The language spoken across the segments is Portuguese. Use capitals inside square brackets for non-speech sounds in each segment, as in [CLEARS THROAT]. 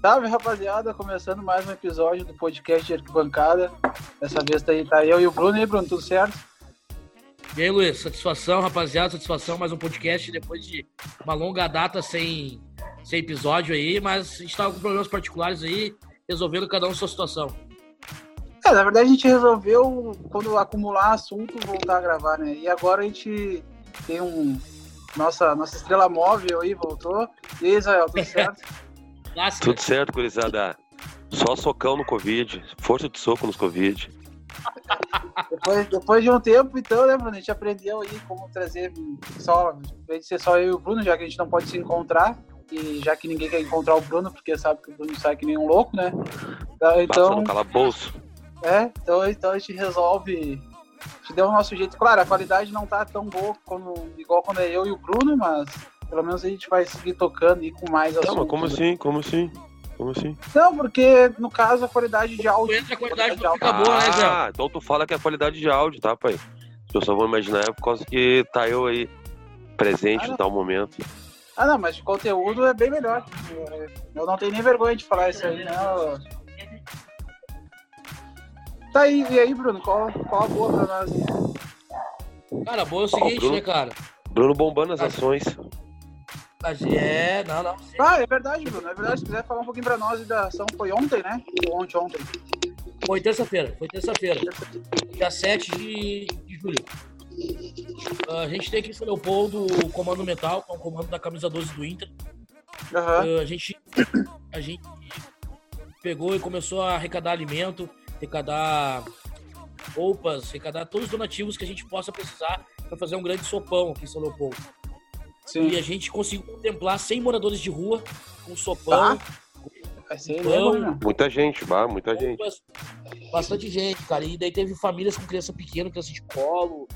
Salve, rapaziada, começando mais um episódio do podcast de Arquibancada. Dessa vez tá aí tá eu e o Bruno. E aí, Bruno, tudo certo? E aí, Luiz, satisfação, rapaziada, satisfação, mais um podcast depois de uma longa data sem, sem episódio aí, mas a gente tava com problemas particulares aí, resolvendo cada um sua situação. É, na verdade a gente resolveu, quando acumular assunto, voltar a gravar, né? E agora a gente tem um. Nossa, nossa estrela móvel aí voltou. E aí, Israel, tudo [LAUGHS] certo? Clássica. Tudo certo, gurizada. Só socão no Covid. Força de soco nos Covid. depois, depois de um tempo, então, né, Bruno? A gente aprendeu aí como trazer só. Em ser só eu e o Bruno, já que a gente não pode se encontrar. E já que ninguém quer encontrar o Bruno, porque sabe que o Bruno sai que nem um louco, né? Então. Passa bolso. É, então, então a gente resolve. A gente deu o nosso jeito. Claro, a qualidade não tá tão boa como, igual quando é eu e o Bruno, mas pelo menos a gente vai seguir tocando e com mais. Não, mas como né? assim? Como assim? Como assim? Não, porque no caso a qualidade de áudio. Entra a qualidade, de áudio. Fica boa, né, Ah, então tu fala que é a qualidade de áudio, tá, pai? As pessoas vão imaginar é por causa que tá eu aí presente ah, em tal momento. Ah, não, mas de conteúdo é bem melhor. Eu não tenho nem vergonha de falar isso aí, não. Tá aí, e aí, Bruno, qual, qual a boa pra nós? Cara, boa é o seguinte, Bruno, né, cara? Bruno bombando as ações. É, não, não. Sim. Ah, é verdade, Bruno. É verdade. Se quiser falar um pouquinho pra nós da ação, foi ontem, né? Ontem, ontem. Foi terça-feira, foi terça-feira. Dia 7 de, de julho. Uh, a gente tem aqui em São Leopoldo o Comando Metal, que é um comando da camisa 12 do Inter. Uhum. Uh, a, gente, a gente pegou e começou a arrecadar alimento, arrecadar roupas, arrecadar todos os donativos que a gente possa precisar para fazer um grande sopão aqui em São Leopoldo. Sim. E a gente conseguiu contemplar 100 moradores de rua com sopão. Ah, pão, muita gente, bah, muita gente. Bastante gente, cara. E daí teve famílias com criança pequena, criança de colo.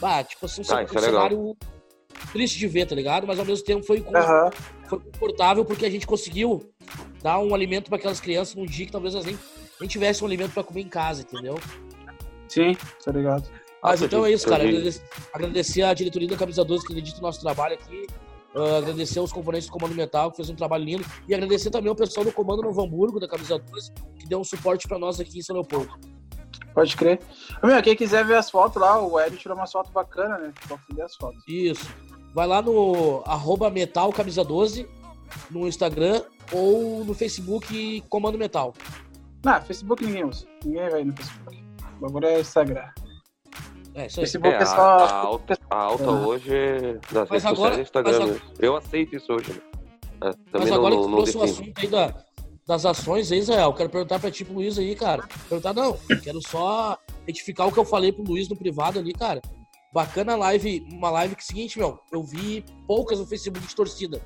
Bah, tipo assim, ah, um, é cenário triste de ver, tá ligado? Mas ao mesmo tempo foi, uhum. foi confortável porque a gente conseguiu dar um alimento para aquelas crianças num dia que talvez elas nem, nem tivessem um alimento para comer em casa, entendeu? Sim, tá ligado. Mas então é isso, cara. Agradecer, agradecer a diretoria da Camisa 12 que acredita no nosso trabalho aqui. Uh, agradecer os componentes do Comando Metal, que fez um trabalho lindo. E agradecer também ao pessoal do Comando Novo Hamburgo, da Camisa 12, que deu um suporte para nós aqui em São Leopoldo. Pode crer. Meu, quem quiser ver as fotos lá, o Hélio tirou umas fotos bacanas, né? Pode as fotos. Isso. Vai lá no arroba Metal Camisa 12, no Instagram ou no Facebook Comando Metal. Não, Facebook ninguém usa. Ninguém vai no Facebook. O bagulho é Instagram. É, isso aí. Facebook é, é só... a, a, alta, a alta uhum. hoje nas redes sociais é Instagram agora, Eu aceito isso hoje, né? É, mas agora não, que trouxe o assunto aí da, das ações aí, Israel, quero perguntar pra ti pro Luiz aí, cara. Perguntar não, quero só retificar o que eu falei pro Luiz no privado ali, cara. Bacana live, uma live que é o seguinte, meu, eu vi poucas no Facebook de torcida.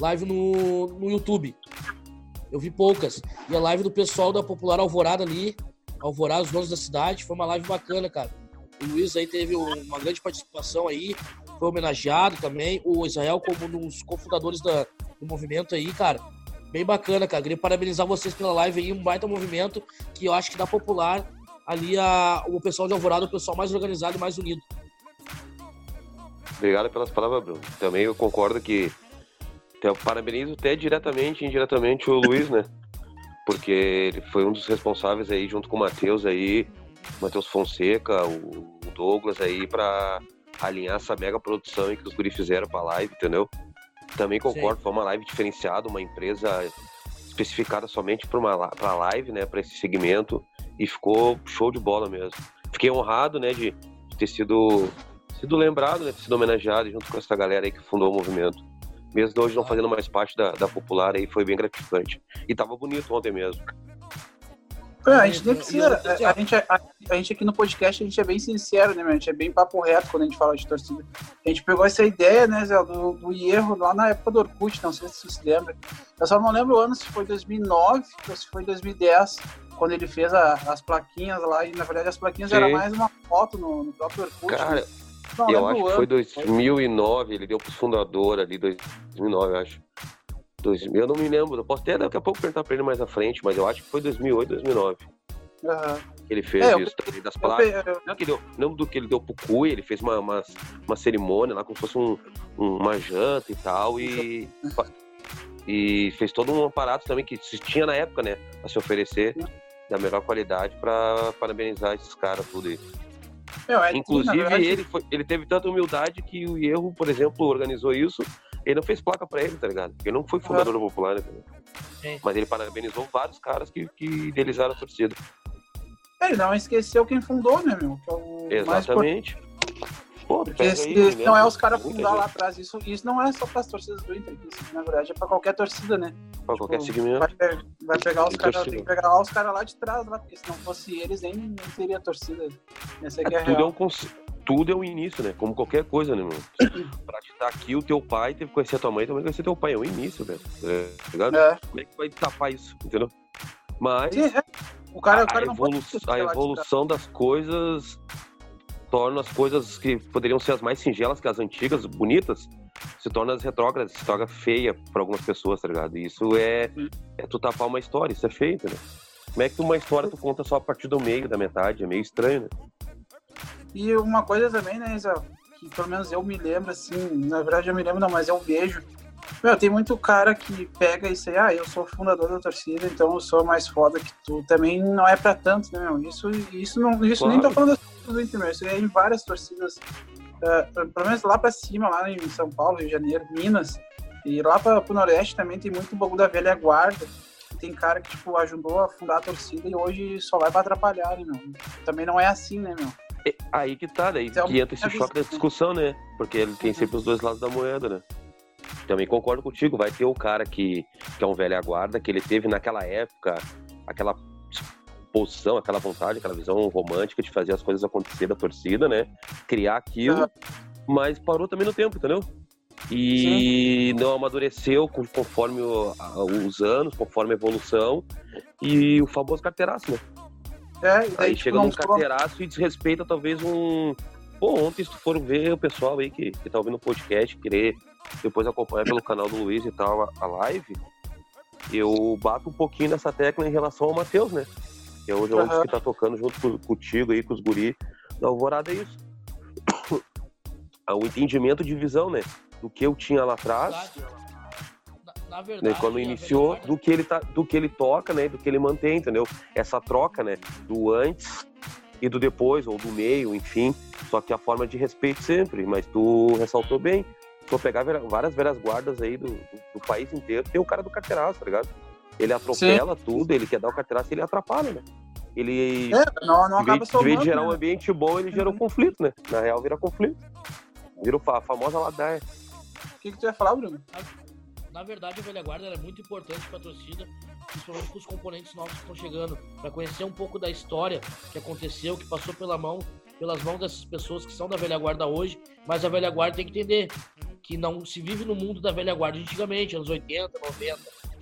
Live no, no YouTube. Eu vi poucas. E a live do pessoal da Popular Alvorada ali, Alvorada, os donos da cidade, foi uma live bacana, cara. O Luiz aí teve uma grande participação aí, foi homenageado também. O Israel, como um dos cofundadores da, do movimento aí, cara. Bem bacana, cara. Queria parabenizar vocês pela live aí, um baita movimento que eu acho que dá popular ali a, o pessoal de Alvorada, o pessoal mais organizado e mais unido. Obrigado pelas palavras, Bruno. Também eu concordo que eu parabenizo até diretamente e indiretamente o Luiz, né? Porque ele foi um dos responsáveis aí, junto com o Matheus aí, Matheus Fonseca, o Douglas aí para alinhar essa mega produção que os guri fizeram pra live, entendeu? Também concordo, Sim. foi uma live diferenciada, uma empresa especificada somente para uma pra live, né, para esse segmento e ficou show de bola mesmo. Fiquei honrado, né, de, de ter sido sido lembrado, né, ter sido homenageado junto com essa galera aí que fundou o movimento. Mesmo hoje não fazendo mais parte da, da popular aí, foi bem gratificante. E tava bonito ontem mesmo. É, a gente nem precisa. A, a, gente, a, a, gente aqui no podcast, a gente é bem sincero, né, meu? A gente é bem papo reto quando a gente fala de torcida. A gente pegou essa ideia, né, Zé, do, do erro lá na época do Orkut, não sei se você se lembra. Eu só não lembro o ano, se foi 2009 ou se foi 2010, quando ele fez a, as plaquinhas lá. E na verdade as plaquinhas Sim. era mais uma foto no, no próprio Orkut. Cara, não, eu acho que foi 2009, ele deu pro fundador ali, 2009, eu acho. 2000, eu não me lembro, eu posso até daqui a pouco perguntar pra ele mais à frente, mas eu acho que foi 2008, 2009. Uhum. Ele fez é, isso também das placas. Eu, que deu, lembro do que ele deu pro Cui, ele fez uma, uma, uma cerimônia lá, como se fosse um, uma janta e tal, e E fez todo um aparato também que se tinha na época, né? A se oferecer da melhor qualidade para parabenizar esses caras tudo aí. Meu, é Inclusive, verdade... ele, foi, ele teve tanta humildade que o Erro, por exemplo, organizou isso. Ele não fez placa para ele, tá ligado? Ele não foi fundador uhum. Popular, né? É. Mas ele parabenizou vários caras que, que idealizaram a torcida. É, ele não esqueceu quem fundou, né, meu? É Exatamente. Pô, Porque se, não é os caras fundar lá atrás, isso, isso não é só para as torcidas do Inter, isso, na verdade é para qualquer torcida, né? Para tipo, qualquer segmento. Vai, vai pegar os caras, tem que pegar lá os caras lá de trás, lá, porque se não fosse eles, nem, nem teria torcida. Essa aqui é, é tudo, é um tudo é o um início, né? Como qualquer coisa, né, meu? [COUGHS] pra te estar aqui, o teu pai teve que conhecer a tua mãe, também conhecer teu pai. É o início, velho. É, tá ligado? É. Como é que vai tapar isso, entendeu? Mas. Sim, é. O cara, a, o cara evolu a evolução das coisas torna as coisas que poderiam ser as mais singelas que as antigas, bonitas, se torna as retrógradas, se torna feia para algumas pessoas, tá ligado? E isso é, é tu tapar uma história, isso é feio, né? Como é que uma história tu conta só a partir do meio, da metade? É meio estranho, né? E uma coisa também, né, Isa, que pelo menos eu me lembro, assim, na verdade eu me lembro não, mas eu vejo meu, tem muito cara que pega isso aí, ah, eu sou fundador da torcida, então eu sou mais foda que tu. Também não é pra tanto, né, meu? Isso, isso, não, isso claro. nem tô falando do Inter, meu. Isso é em várias torcidas, uh, pelo menos lá pra cima, lá em São Paulo, Rio de Janeiro, Minas, e lá pra, pro Nordeste também tem muito bagulho da velha guarda. Tem cara que, tipo, ajudou a fundar a torcida e hoje só vai pra atrapalhar, né, meu? Também não é assim, né, meu? É aí que tá, daí então, que entra esse choque da discussão, né? Porque ele tem sempre os dois lados da moeda, né? Também concordo contigo, vai ter o cara que, que é um velho aguarda, que ele teve naquela época aquela posição, aquela vontade, aquela visão romântica de fazer as coisas acontecer da torcida, né? Criar aquilo, mas parou também no tempo, entendeu? E Sim. não amadureceu conforme os anos, conforme a evolução, e o famoso carteiraço, né? É, aí, aí tipo, chega num carteiraço e desrespeita talvez um. Pô, ontem, se tu for ver o pessoal aí que, que tá ouvindo o podcast, querer depois acompanhar pelo canal do Luiz e tal a, a live, eu bato um pouquinho nessa tecla em relação ao Matheus, né? Que é hoje é uhum. que tá tocando junto com, contigo aí, com os guri da Alvorada, é isso. [COUGHS] o entendimento de visão, né? Do que eu tinha lá atrás. Na, verdade, né? quando iniciou, do que ele tá, do que ele toca, né? Do que ele mantém, entendeu? Essa troca, né? Do antes e do depois, ou do meio, enfim. Só que a forma de respeito sempre, mas tu ressaltou bem for pegar várias velhas guardas aí do, do, do, país inteiro, tem o cara do carteiraço, tá ligado? Ele atropela Sim. tudo, ele quer dar o carteiraço e ele atrapalha, né? Ele, é, não, não em vez, de, vez de gerar né? um ambiente bom, ele gerou uhum. conflito, né? Na real, vira conflito. Vira a famosa ladaia. O que, que tu ia falar, Bruno? Na verdade, a velha guarda é muito importante para a torcida, principalmente para os componentes novos que estão chegando, para conhecer um pouco da história que aconteceu, que passou pela mão, pelas mãos dessas pessoas que são da velha guarda hoje, mas a velha guarda tem que entender que não se vive no mundo da velha guarda antigamente, anos 80, 90,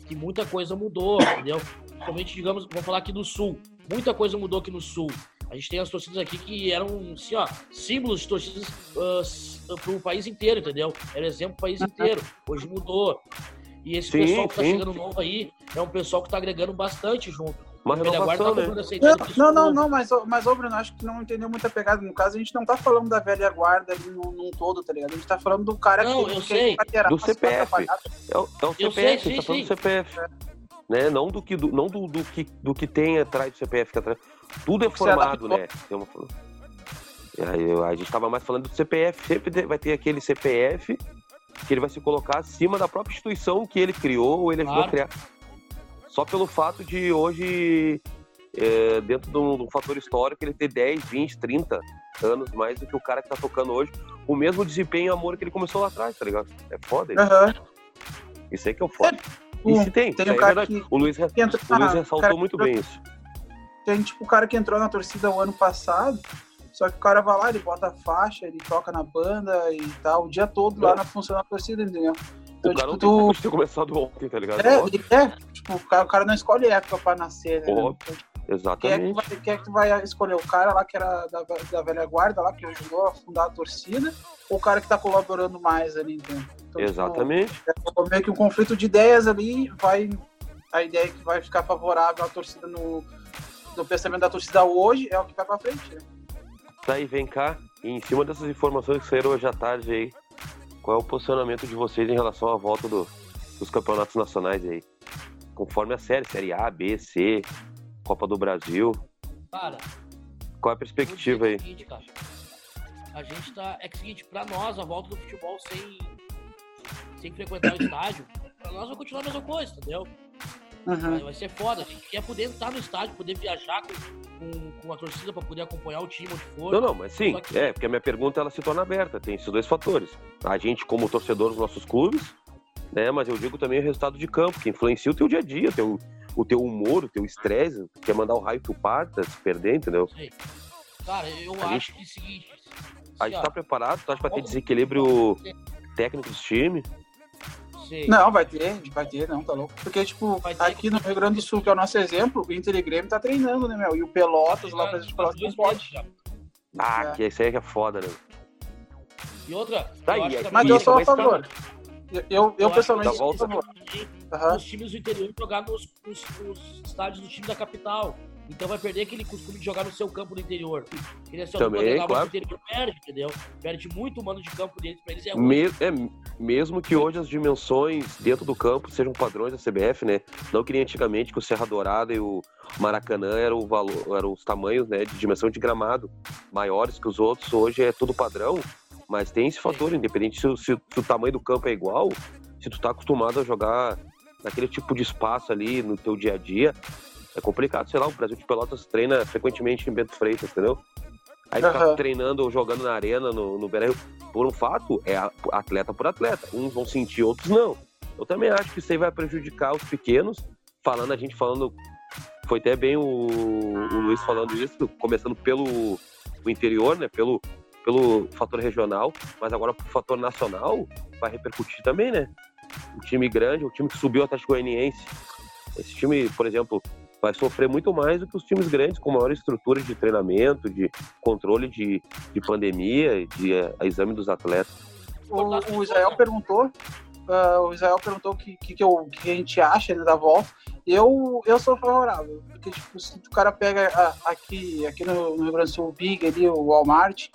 que muita coisa mudou, entendeu? Principalmente, digamos, vamos falar aqui do Sul. Muita coisa mudou aqui no Sul. A gente tem as torcidas aqui que eram, assim, ó, símbolos de torcidas uh, pro país inteiro, entendeu? Era exemplo pro país inteiro. Hoje mudou. E esse sim, pessoal que tá sim. chegando novo aí é um pessoal que tá agregando bastante junto. Uma renovação, né? Não, não, não, mas, mas ô Bruno, acho que não entendeu muita pegada. No caso, a gente não tá falando da velha guarda ali num, num todo, tá ligado? A gente tá falando do cara não, que, eu sei. Do CPF. É o, é o CPF, sei, sim, tá falando do CPF. É. Né? Não, do que, do, não do, do, que, do que tem atrás do CPF. Que atrás. Tudo é formado, né? Tem uma... A gente tava mais falando do CPF. Sempre vai ter aquele CPF que ele vai se colocar acima da própria instituição que ele criou ou ele ajudou claro. a criar. Só pelo fato de hoje, é, dentro de um, de um, fator histórico, ele ter 10, 20, 30 anos mais do que o cara que tá tocando hoje, o mesmo desempenho e amor que ele começou lá atrás, tá ligado? É foda isso. Uhum. Isso aí que é o foda. É, se tem, tem um é cara que, o Luiz, o Luiz ressaltou muito bem isso. Tem tipo o cara que entrou na torcida o ano passado, só que o cara vai lá, ele bota a faixa, ele toca na banda e tal, o dia todo lá na função da torcida, entendeu? Então, o cara tipo, não tem tu... ter começado ontem, tá ligado? É, é, tipo, o cara, o cara não escolhe época pra nascer, né? Óbvio. Exatamente. Quem é, que vai, quem é que vai escolher? O cara lá que era da, da velha guarda, lá que ajudou a fundar a torcida, ou o cara que tá colaborando mais ali dentro? Então, tipo, Exatamente. Tipo, é meio que um conflito de ideias ali, vai. A ideia que vai ficar favorável à torcida no, no pensamento da torcida hoje é o que vai pra frente, né? Tá aí, vem cá. E em cima dessas informações que saíram hoje à tarde aí, qual é o posicionamento de vocês em relação à volta do, dos campeonatos nacionais aí. Conforme a série, série A, B, C, Copa do Brasil. Cara, qual é a perspectiva aí? Seguinte, cara, a gente tá. É que é o seguinte, pra nós, a volta do futebol sem, sem frequentar o estádio, pra nós vai continuar a mesma coisa, entendeu? Uhum. Vai ser foda. A gente quer poder estar no estádio, poder viajar com, com, com a torcida para poder acompanhar o time onde for. Não, não, mas sim. Que... É, porque a minha pergunta ela se torna aberta. Tem esses dois fatores. A gente, como torcedor dos nossos clubes, né? Mas eu digo também o resultado de campo, que influencia o teu dia a dia, o teu, o teu humor, o teu estresse. Quer mandar o raio que o parta, se perder, entendeu? Sim. Cara, eu a acho gente, que é o seguinte. A gente tá preparado, tu acha pra ter desequilíbrio técnico dos times? Não, vai ter, vai ter, não, tá louco. Porque, tipo, aqui no Rio Grande do Sul, que é o nosso exemplo, o Inter e Grêmio tá treinando, né, meu? E o Pelotas lá pra gente Pelotas não pode. Ah, é. que isso aí é foda, né? E outra, tá eu aí, mas eu sou a favor. Eu, eu, eu pessoalmente sou a favor. Os times do interior jogar nos, nos, nos estádios do time da capital. Então vai perder aquele costume de jogar no seu campo no interior. Ele é só Também, claro. interior perde, entendeu? Perde muito mano de campo deles pra eles. É, Me é, mesmo que hoje as dimensões dentro do campo sejam padrões da CBF, né? Não que nem antigamente que o Serra Dourada e o Maracanã eram, o valor, eram os tamanhos né, de dimensão de gramado maiores que os outros. Hoje é tudo padrão, mas tem esse fator, Sim. independente se, se, se o tamanho do campo é igual, se tu tá acostumado a jogar naquele tipo de espaço ali no teu dia a dia, é complicado, sei lá, o Brasil de Pelotas treina frequentemente em Bento Freitas, entendeu? Aí uhum. ficar treinando ou jogando na arena, no, no Beira por um fato, é atleta por atleta. Uns vão sentir, outros não. Eu também acho que isso aí vai prejudicar os pequenos. Falando, a gente falando, foi até bem o, o Luiz falando isso, começando pelo o interior, né? Pelo, pelo fator regional, mas agora pro fator nacional vai repercutir também, né? O time grande, o time que subiu até o Goianiense. Esse time, por exemplo, vai sofrer muito mais do que os times grandes, com maior estrutura de treinamento, de controle de, de pandemia, de uh, exame dos atletas. O, o Israel perguntou, uh, o Israel perguntou que, que, que, que, a gente acha né, da volta. Eu, eu sou favorável, porque tipo, se o cara pega a, aqui, aqui no, no Rio Grande do Sul, o Big ali, o Walmart,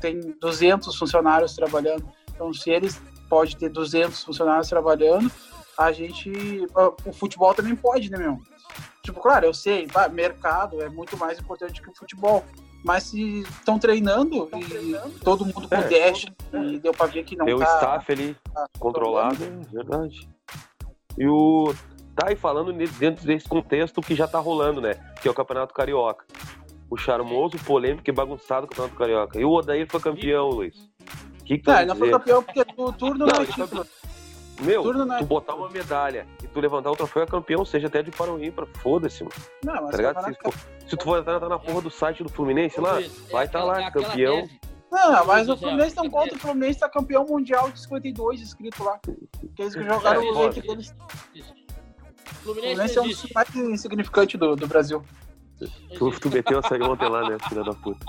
tem 200 funcionários trabalhando. Então, se eles pode ter 200 funcionários trabalhando, a gente, uh, o futebol também pode, né, meu? Tipo, claro, eu sei, bah, mercado é muito mais importante que o futebol. Mas se estão treinando e treinando. todo mundo com é, dash e deu pra ver que não Tem tá... O staff ali tá controlado, é verdade. E o... Tá aí falando dentro desse contexto que já tá rolando, né? Que é o Campeonato Carioca. O charmoso, polêmico e bagunçado Campeonato Carioca. E o Odair foi campeão, Luiz. Que que tá, ele não foi campeão porque o turno não, não é título. Meu, Turno é tu botar uma medalha e tu levantar o troféu é campeão, seja até de para o ímpar, foda-se, mano. Não, mas tá ligado? Se, pô, se, tu for entrar na porra do site do Fluminense lá, vai estar tá lá, é campeão. Não, mas o Fluminense não conta, o Fluminense tá campeão mundial de 52 escrito lá. Aqueles que jogaram o leite deles. O Fluminense é um dos mais insignificante do, do Brasil. Tu, tu meteu essa ontem lá, né, filha da puta.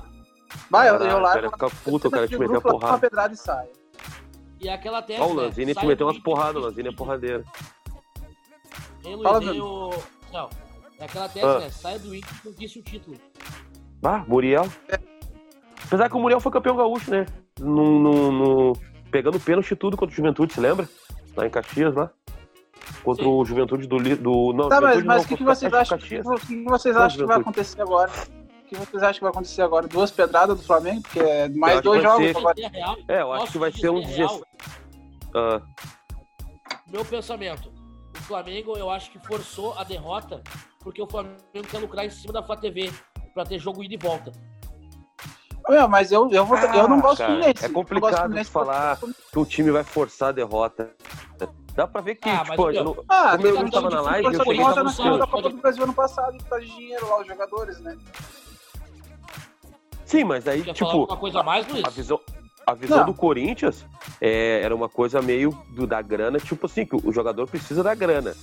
Vai, eu, eu lá. O cara fica puto, o cara te meter a porrada. Uma pedrada e sai. E aquela tese. Ó, o Lanzini te meteu umas porradas, o Lanzini é porradeiro. Hein, Luiz, Fala, o... Não, é aquela tese, ah. né? Sai do Inter e conquista o título. Ah, Muriel. É. Apesar que o Muriel foi campeão gaúcho, né? No, no, no... Pegando pênalti tudo contra o Juventude, se lembra? Lá em Caxias, lá. Contra Sim. o Juventude do. do não, tá, mas, mas o que, que, vocês acham, que, que vocês acham que vai acontecer agora? Que vocês acham que vai acontecer agora? Duas pedradas do Flamengo? Porque é mais dois jogos ser... agora. É, eu acho que vai ser um 16. Uh. Meu pensamento. O Flamengo, eu acho que forçou a derrota porque o Flamengo quer lucrar em cima da Flá TV pra ter jogo ida e volta. Meu, mas eu, eu, vou, ah, eu não gosto cara, É complicado de falar que o time vai forçar a derrota. Dá pra ver que, ah, tipo, eu, não, ah, como eu não tava na live, eu cheguei na Copa do Brasil ano passado, por causa de dinheiro lá, os jogadores, né? Sim, mas aí, Quer tipo. Uma coisa mais, Luiz? A visão, a visão do Corinthians é, era uma coisa meio do, da grana, tipo assim, que o jogador precisa da grana.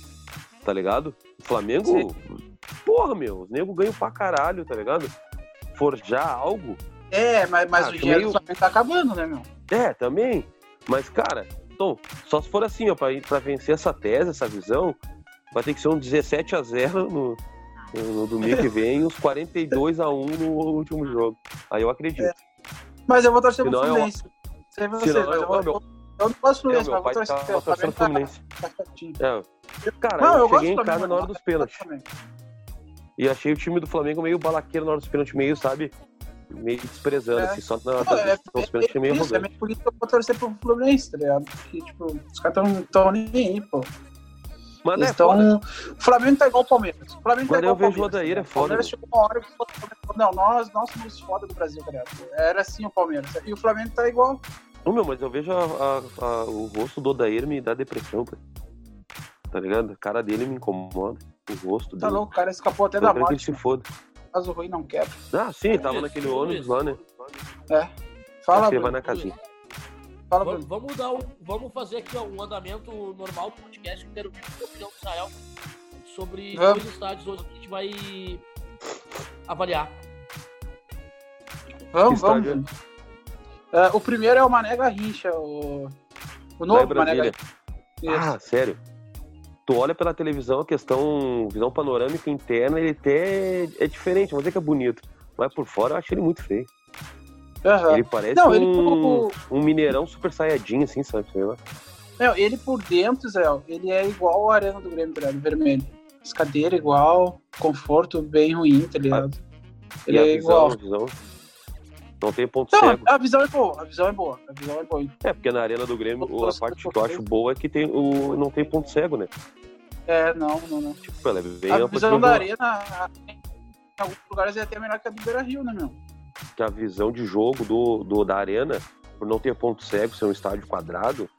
Tá ligado? O Flamengo. Sim. Porra, meu, os nego ganham pra caralho, tá ligado? Forjar algo. É, mas, mas o dinheiro meio... do Flamengo tá acabando, né, meu? É, também. Mas, cara, então, só se for assim, ó, pra, pra vencer essa tese, essa visão, vai ter que ser um 17 a 0 no, no domingo que vem, uns 42 a 1 no último jogo. Aí eu acredito. É. Mas eu vou torcer pro Fluminense. Eu... Sei vocês, mas eu, eu, vou, Eu não gosto do Fluminense, É, meu mas pai vou torcer. tá, Fluminense. tá certinho. É. Cara, Não, eu, eu cheguei em casa na hora dos pênaltis. E achei o time do Flamengo meio balaqueiro na hora dos pênaltis, meio, sabe? Meio desprezando, É. assim, só na Não, hora é, dos pênaltis meio isso, é por isso que eu vou torcer pro Fluminense, tá ligado? Porque, tipo, os caras tão, tão nem aí, pô. Mas Eles é foda. tão... O Flamengo tá igual o Palmeiras. O Flamengo tá Mas igual eu o vejo o Palmeiras. Odair, é O foda, Palmeiras chegou uma hora que falou, não, nós, nós somos foda do Brasil, tá ligado? Era assim o Palmeiras. E o Flamengo tá igual. Não, meu, mas eu vejo a- a- a- o rosto do Odair me dá depressão, pô. Tá ligado? A cara dele me incomoda. O rosto Tá dele. louco, o cara escapou até Eu da quero que ele morte. se foda. Caso ruim não quebra. Ah, sim, tava Luiz, naquele ônibus lá, né? Fala, Você vai na casinha. Fala, Vamos, vamos dar um, vamos fazer aqui ó, um andamento normal do podcast. Eu quero ouvir a opinião do Israel sobre Vamos. dois estádios hoje que a gente vai avaliar. Vamos, Que vamos. estádio É, o primeiro é o Mané Garrincha, o, o novo Mané. Garrincha. Ah, sério. Tu olha pela televisão, a questão, visão panorâmica interna, ele até é diferente, vamos dizer que é bonito. Mas por fora eu acho ele muito feio. Aham. Ele parece Não, ele um, por- um mineirão super saiyajin, assim, sabe? Sei lá. Não, ele por dentro, Zé, ele é igual a arena do Grêmio, tá? Vermelho. As cadeiras igual, conforto bem ruim, tá ligado? Ele E a é visão, igual. Não tem ponto Não, cego. a visão é boa, a visão é boa, a visão é boa. É, porque na arena do Grêmio, Eu a parte que eu acho boa é que tem o, não tem ponto cego, né? É, não, não, não. Tipo, ela é bem A visão da boa. arena, em alguns lugares, é até melhor que a do Beira Rio, né, meu? Que a visão de jogo do, do- da arena, por não ter ponto cego, ser um estádio quadrado,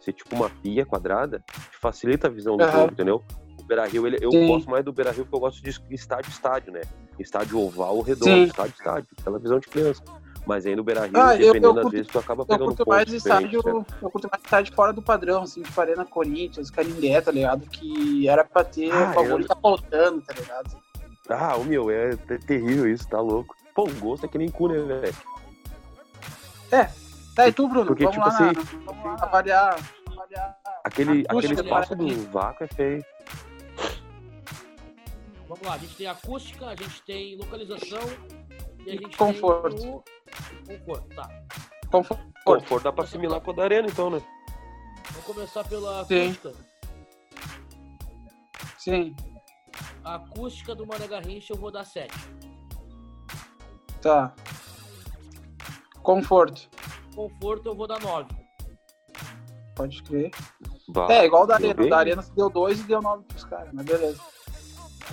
ser tipo uma pia quadrada, te facilita a visão do Aham. jogo, entendeu? O Beira Rio, ele, eu Sim. gosto mais do Beira Rio porque eu gosto de estádio estádio, né? Estádio oval ou redondo, Sim. estádio estádio, aquela visão de criança. Mas aí no Beira Rio, Ah, eu- eu dependendo curto- vezes, tu acaba Eu pegando curto pontos mais estádio, né? eu curto mais estádio fora do padrão, assim, tipo Arena Corinthians, Canindé, tá ligado? Que era pra ter Ah, o bagulho eu- tá faltando, tá ligado? Ah, o meu, é, é terrível isso, tá louco. Pô, o gosto é que nem cu, né, velho? Tá, e tu, Bruno? Porque, vamos, tipo lá na- assim- vamos lá avaliar, avaliar. Aquele, Acústica aquele do espaço do vácuo é feio. Vamos lá, a gente tem acústica, a gente tem localização e a gente conforto. tem o conforto. Tá. Conforto. Conforto dá pra assimilar com o da arena, então, né? Vamos começar pela Sim. acústica. Sim, A acústica do Mané Garrincha eu vou dar 7. Tá. Conforto, Conforto eu vou dar 9. pode crer. Vá, É, igual o da Arena. bem. O da Arena se deu dois e deu nove pros caras, mas beleza.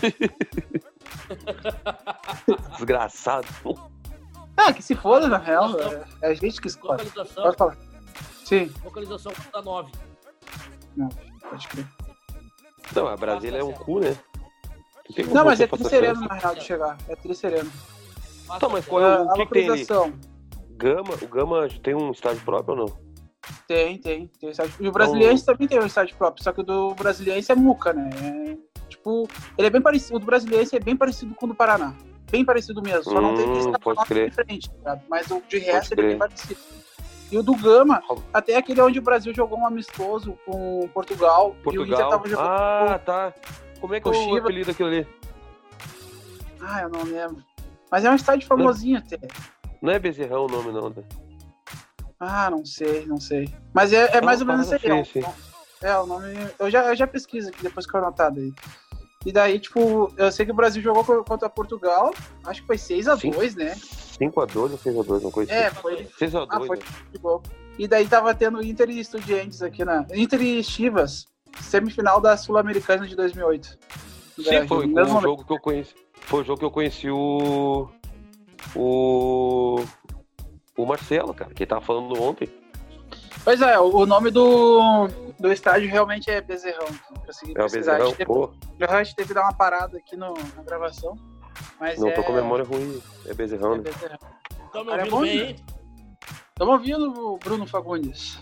[LAUGHS] Desgraçado. Ah, que se foda, na real. É, é a gente que escolhe. Localização, Pode falar. Sim, localização vou dar 9. pode crer. Não, a Brasília é um cu, né? Não, mas é tricereno na real de chegar. É tricereno. Tá, mas qual é Ah, o a que, que tem ali? Gama, o Gama tem um estádio próprio ou não? Tem, tem. tem estádio. E o Brasiliense também tem um estádio próprio, só que o do Brasiliense é Muca, né? É, tipo, ele é bem parecido. O do Brasiliense é bem parecido com o do Paraná. Bem parecido mesmo. Só não tem Hum, esse crer. diferente, tá ligado? Mas o de resto Pode ele é bem parecido. E o do Gama, até aquele onde o Brasil jogou um amistoso com Portugal, e o Inter Portugal. tava jogando. Ah, tá. Como é que é o apelido daquilo ali? Ah, eu não lembro. Mas é um estádio famosinho até. Não é Bezerrão o nome, não, né? Ah, não sei, não sei. Mas é, é mais ou menos isso aí. feia, É, o nome. Eu já, eu já pesquiso aqui depois que eu anotado aí. E daí, tipo, eu sei que o Brasil jogou co- contra Portugal, acho que foi 6x2, né? 5x2 ou 6x2, uma coisa É, assim. foi. 6x2, Ah, foi né? E daí tava tendo Inter e Estudiantes aqui na. Inter e Chivas, semifinal da Sul-Americana de 2008. No Sim, foi o mesmo momento. jogo que eu conheci. Foi o jogo que eu conheci o. O. O Marcelo, cara, que ele tava falando ontem. Pois é, o nome do, do estádio realmente é Bezerrão. Consegui É o pesquisar. A Bezerrão, gente teve- pô. A gente teve que dar uma parada aqui no, na gravação. Mas Não é, tô com memória ruim. É Bezerrão, é né? Bezerrão. Estão me é ouvindo bom, bem aí? Estamos ouvindo o Bruno Fagundes.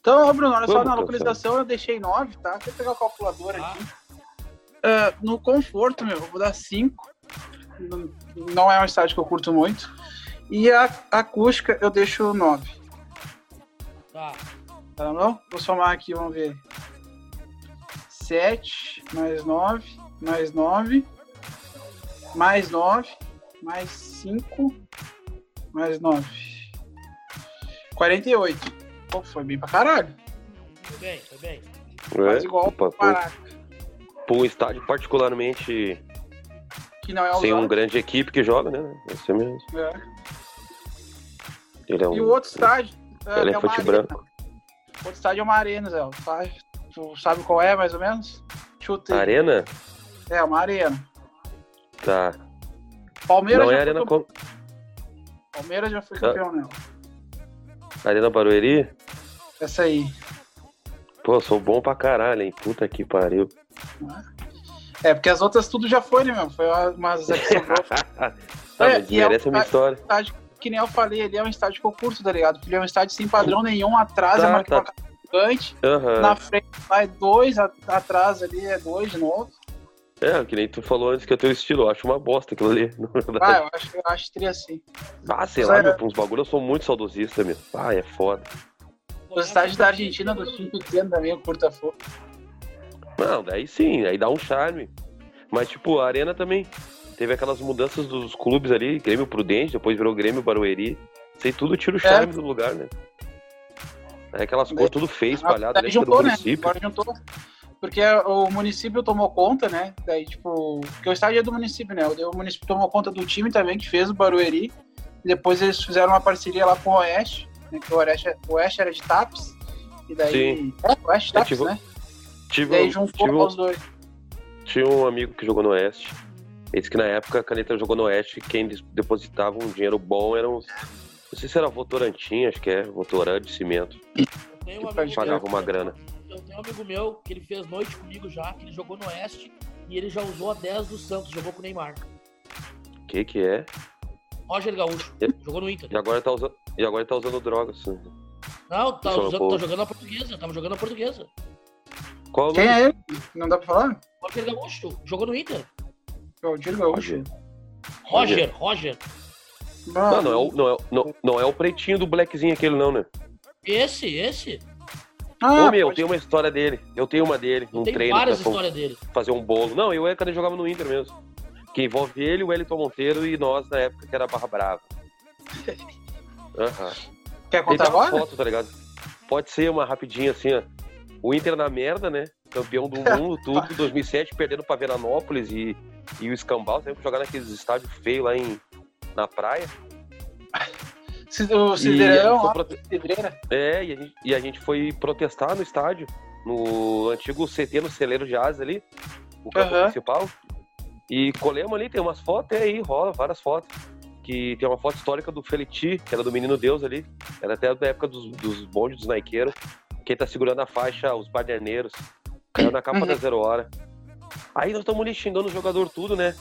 Então, Bruno, olha só, Vamos, na então, localização eu deixei 9, tá? Deixa eu pegar o calculador Ah. aqui. É, no conforto, meu, eu vou dar 5. Não- é um estádio que eu curto muito. E a acústica eu deixo 9. Tá. Tá bom? Vou somar aqui, vamos ver. 7 mais 9, mais 9, mais 9, mais 5, mais 9. 48. Pô, foi bem pra caralho. Foi bem, foi bem. Quase igual opa, Pará. Pra um estádio particularmente Que não é sem um grande equipe que joga, né? Esse é mesmo. É. Ele é um, E o outro estádio. É, ele é arena. branco. O outro estádio é uma arena, Zé. Tu sabe qual é, mais ou menos? Chuta aí. Arena? É, uma arena. Tá. Palmeiras Não é já Arena foi com... Palmeiras já foi Tá. campeão, né? Arena Barueri? Essa aí. Pô, sou bom pra caralho, hein? Puta que pariu. É, porque as outras tudo já foi, né, meu? Foi umas aqui. Tá, É, é merece o- a minha história. estádio, que nem eu falei, ele é um estádio concurso, tá ligado? Porque ele é um estádio sem padrão nenhum, atrás Tá, é uma tá. gigante, Aham. na frente vai dois, a- atrás ali é dois de novo. É, que nem tu falou antes que é teu estilo. Eu acho uma bosta aquilo ali, [LAUGHS] na Ah, eu acho, eu acho que teria assim. Ah, sei Mas lá, é- meu, uns bagulho eu sou muito saudosista, meu. Ah, é foda. Os estádios da Argentina, do time pequeno também, o curta fogo. Não, daí sim, aí dá um charme. Mas, tipo, a Arena também teve aquelas mudanças dos clubes ali, Grêmio Prudente, depois virou Grêmio Barueri. Aí tudo tira o charme do lugar, né? É aquelas cores tudo feio, espalhado dentro do juntou, né? município. Agora juntou. Porque o município tomou conta, né? Daí, tipo, porque o estádio é do município, né? O município tomou conta do time também, que fez o Barueri. Depois eles fizeram uma parceria lá com o Oeste, né? Que o Oeste, o Oeste era de TAPS. E daí. Sim. É, o Oeste Eu TAPS, né? E Tive, daí juntou tive, um- os dois. tinha um amigo que jogou no Oeste. Ele disse que na época a caneta jogou no Oeste quem depositava um dinheiro bom eram. Não sei se era Votorantim, acho que é, Votorã de cimento. Eu tenho um Que amigo Pagava meu- uma grana. Eu tenho um amigo meu que ele fez noite comigo já, que ele jogou no Oeste e ele já usou a 10 do Santos, jogou com o Neymar. Que que é? Roger Gaúcho, E- jogou no Inter. E agora tá usando, e agora tá usando drogas. assim. Não, tá, um usando, pouco. tá jogando na portuguesa, tava jogando na portuguesa. Qual Quem é ele? Não dá pra falar? Roger Gaúcho, jogou no Inter. É o Diego Gaúcho. Roger. Roger, Roger. Não, não é, o, não, é, o- não, não é o pretinho do blackzinho aquele, não, né? Esse, esse. Ah, Ô, meu, pode- tem uma história dele. Eu tenho uma dele, um Tem treino várias histórias dele. fazer um bolo. Não, eu é quando ele jogava no Inter mesmo. Que envolve ele, o Wellington Monteiro e nós na época que era Barra Brava. [LAUGHS] Aham. Quer contar agora? foto, tá ligado? Pode ser uma rapidinha assim, ó. O Inter na merda, né? Campeão do mundo, tudo, [LAUGHS] 2007, perdendo pra Veranópolis e, e o Escambau, sempre jogar naqueles estádios feios lá em, na praia. [LAUGHS] O ó, prote-. É, e a, gente, e a gente foi protestar no estádio, no antigo CT, no celeiro de Asa ali, o campo Aham. principal. E colemos ali, tem umas fotos aí, rola várias fotos. Que tem uma foto histórica do Feliti, que era do Menino Deus ali. Era até da época dos, dos bondes dos naiqueiros. Quem tá segurando a faixa, os baderneiros. Caiu na capa Uhum. da Zero Hora. Aí nós estamos ali xingando o jogador tudo, né?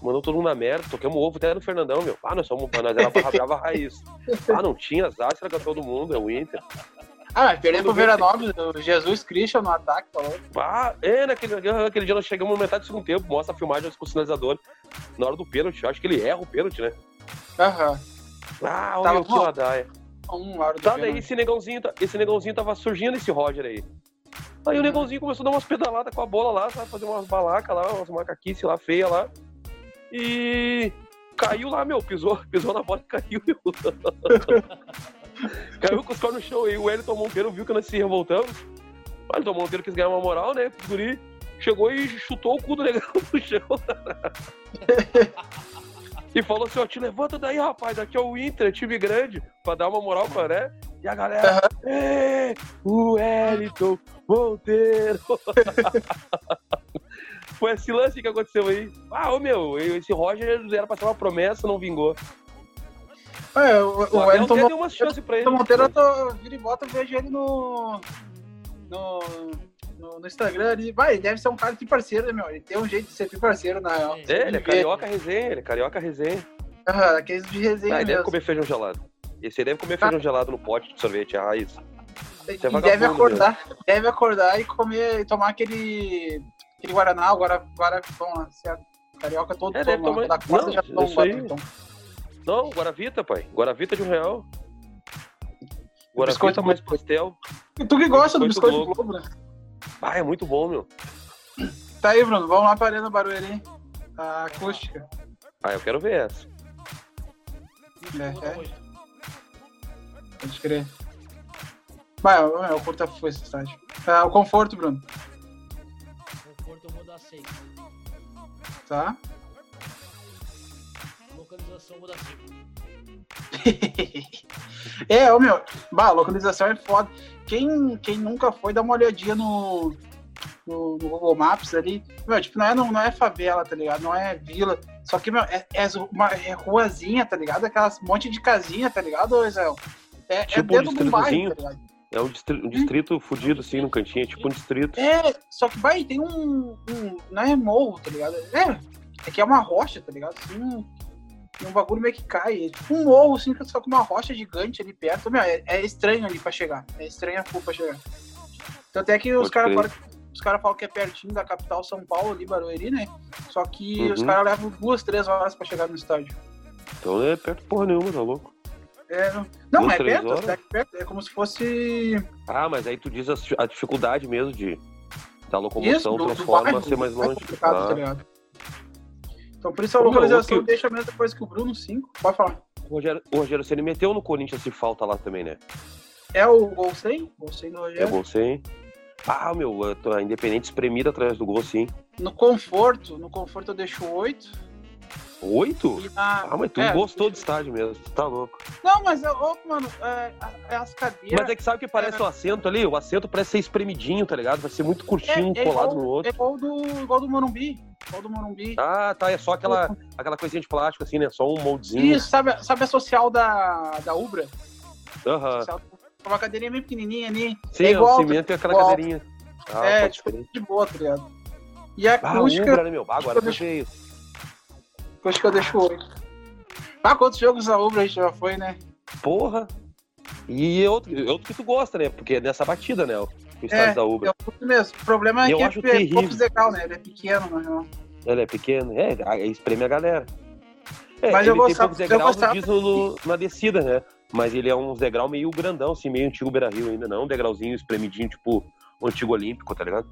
Mandou todo mundo na merda, toquemos ovo até no Fernandão, meu. Ah, nós somos, nós era barra brava raiz. Ah, não tinha azar, era campeão do mundo, é o Inter. Ah, mas perdeu pro Veranópolis, o Jesus Christian no ataque, falou. Ah, é, naquele, naquele dia nós chegamos na metade do segundo tempo, mostra a filmagem com o sinalizador. Na hora do pênalti, eu acho que ele erra o pênalti, né? Aham. Ah, Tava olha que bom. ladaia. Um do Tá, daí esse negãozinho, tá- esse negãozinho tava surgindo, esse Roger aí. Aí o negãozinho começou a dar umas pedaladas com a bola lá, sabe? Fazer umas balacas lá, umas macaquices lá, feia lá. E caiu lá, meu, pisou, [LAUGHS] pisou na bola e caiu, [LAUGHS] caiu com os pés no chão aí. O Wellington Monteiro viu que nós se revoltamos. O Wellington Monteiro quis ganhar uma moral, né? O guri chegou e chutou o cu do negão [LAUGHS] no chão. E falou assim, ó, te levanta daí, rapaz, aqui é o Inter, time grande, pra dar uma moral pra, né? E a galera, é, o Wellington Monteiro. [LAUGHS] Foi esse lance que aconteceu aí. Ah, ô meu, esse Roger era pra ser uma promessa, não vingou. É, o, o O Wellington até Mon- deu uma chance pra ele. Monteiro, eu tô, vira e bota, eu vejo ele no, no, no, no Instagram ali. Vai, ele deve ser um cara de parceiro, né, meu? Ele tem um jeito de ser parceiro, na real. É, É, ele é carioca resenha, ele é carioca resenha. Aham, aqueles de resenha Ah, ele deve mesmo. comer feijão gelado. Esse aí deve comer Tá. feijão gelado no pote de sorvete, a raiz. E Você é deve vagabundo acordar, deve acordar e comer, e tomar aquele, aquele Guaraná, agora, agora, vamos lá, certo? Carioca todo É, deve toma, tomar- da quarta Não, já toma um isso. Guaraná. Não, Guaravita, pai. Guaravita de um real. Guaravita biscoito é com mais- pastel. E tu que gosta do Biscoito biscoito Globo, né? Ah, é muito bom, meu. Tá aí, Bruno, vamos lá pra Arena Barueri. A acústica. Ah, eu quero ver essa. É, é. Pode crer. Vai, eu curto a força esse estádio. Ah, o conforto, Bruno. Conforto eu vou dar 6. Tá. Localização eu vou dar 5. [LAUGHS] é, ô meu, bah, localização é foda. Quem, quem nunca foi, dá uma olhadinha no, no, no, Google Maps ali. Meu, tipo, não é, não, não é favela, tá ligado? Não é vila. Só que, meu, é, é uma é ruazinha, tá ligado? Aquelas monte de casinha, tá ligado, Israel? É, é tipo é dentro um de um bairro, tá ligado? É um distrito, um distrito hum. fudido, assim, no cantinho, é tipo um distrito. É, só que vai, tem um, um. Não é morro, tá ligado? É, é que é uma rocha, tá ligado? Assim, e um bagulho meio que cai. É tipo um morro, assim, só com uma rocha gigante ali perto. Meu, é, é estranho ali pra chegar. É estranho a pra chegar. Então até que os caras os caras falam que é pertinho da capital São Paulo, ali, Barueri, né? Só que uhum. os caras levam duas, três horas pra chegar no estádio. Então é perto porra nenhuma, tá louco? É, não, não é perto, é perto, é como se fosse. Ah, mas aí tu diz a, a dificuldade mesmo de da locomoção Isso, transforma ser mais longe. É ah. tá então por isso a localização que... deixa a mesma coisa que o Bruno 5. Pode falar. O Rogério, o Rogério meteu no Corinthians se falta lá também, né? É o gol 100? Gol 100 do Rogério. É gol 100. Ah, meu, a Independente espremida atrás do gol, sim. No conforto, no conforto eu deixo 8. 8? Na... Ah, mas tu é, gostou do estádio mesmo, tu tá louco. Não, mas, oh, mano, é, é, as cadeiras. Mas é que sabe o que parece é... o assento ali? O assento parece ser espremidinho, tá ligado? Vai ser muito curtinho, é, é colado igual, no outro. É igual do, igual do Morumbi. Igual do Morumbi. Ah, tá. É só aquela, aquela coisinha de plástico, assim, né? Só um moldezinho. Isso, sabe, sabe a social da, da Ubra? Aham. Uhum. Uma cadeirinha bem pequenininha ali. Sim, é igual, o cimento e aquela igual. cadeirinha. Ah, é, tipo, de boa, tá ligado? E a ah, acústica... Ubra, né, meu? Ah, agora eu feio. Acho que eu deixo oito. Ah, quantos jogos a Ubra a gente já foi, né? Porra! E outro, outro que tu gosta, né? Porque é nessa batida, né? O estádio é, da Ubra. É o mesmo. O problema é que é pouco legal, né? Ele é pequeno, na real. Ele é pequeno, é, espreme a galera. É, Mas eu gostava, tem poucos degraus no, na descida, né? Mas ele é um degrau meio grandão, assim, meio antigo Beira Rio ainda, não um degrauzinho espremidinho, tipo o antigo Olímpico, tá ligado?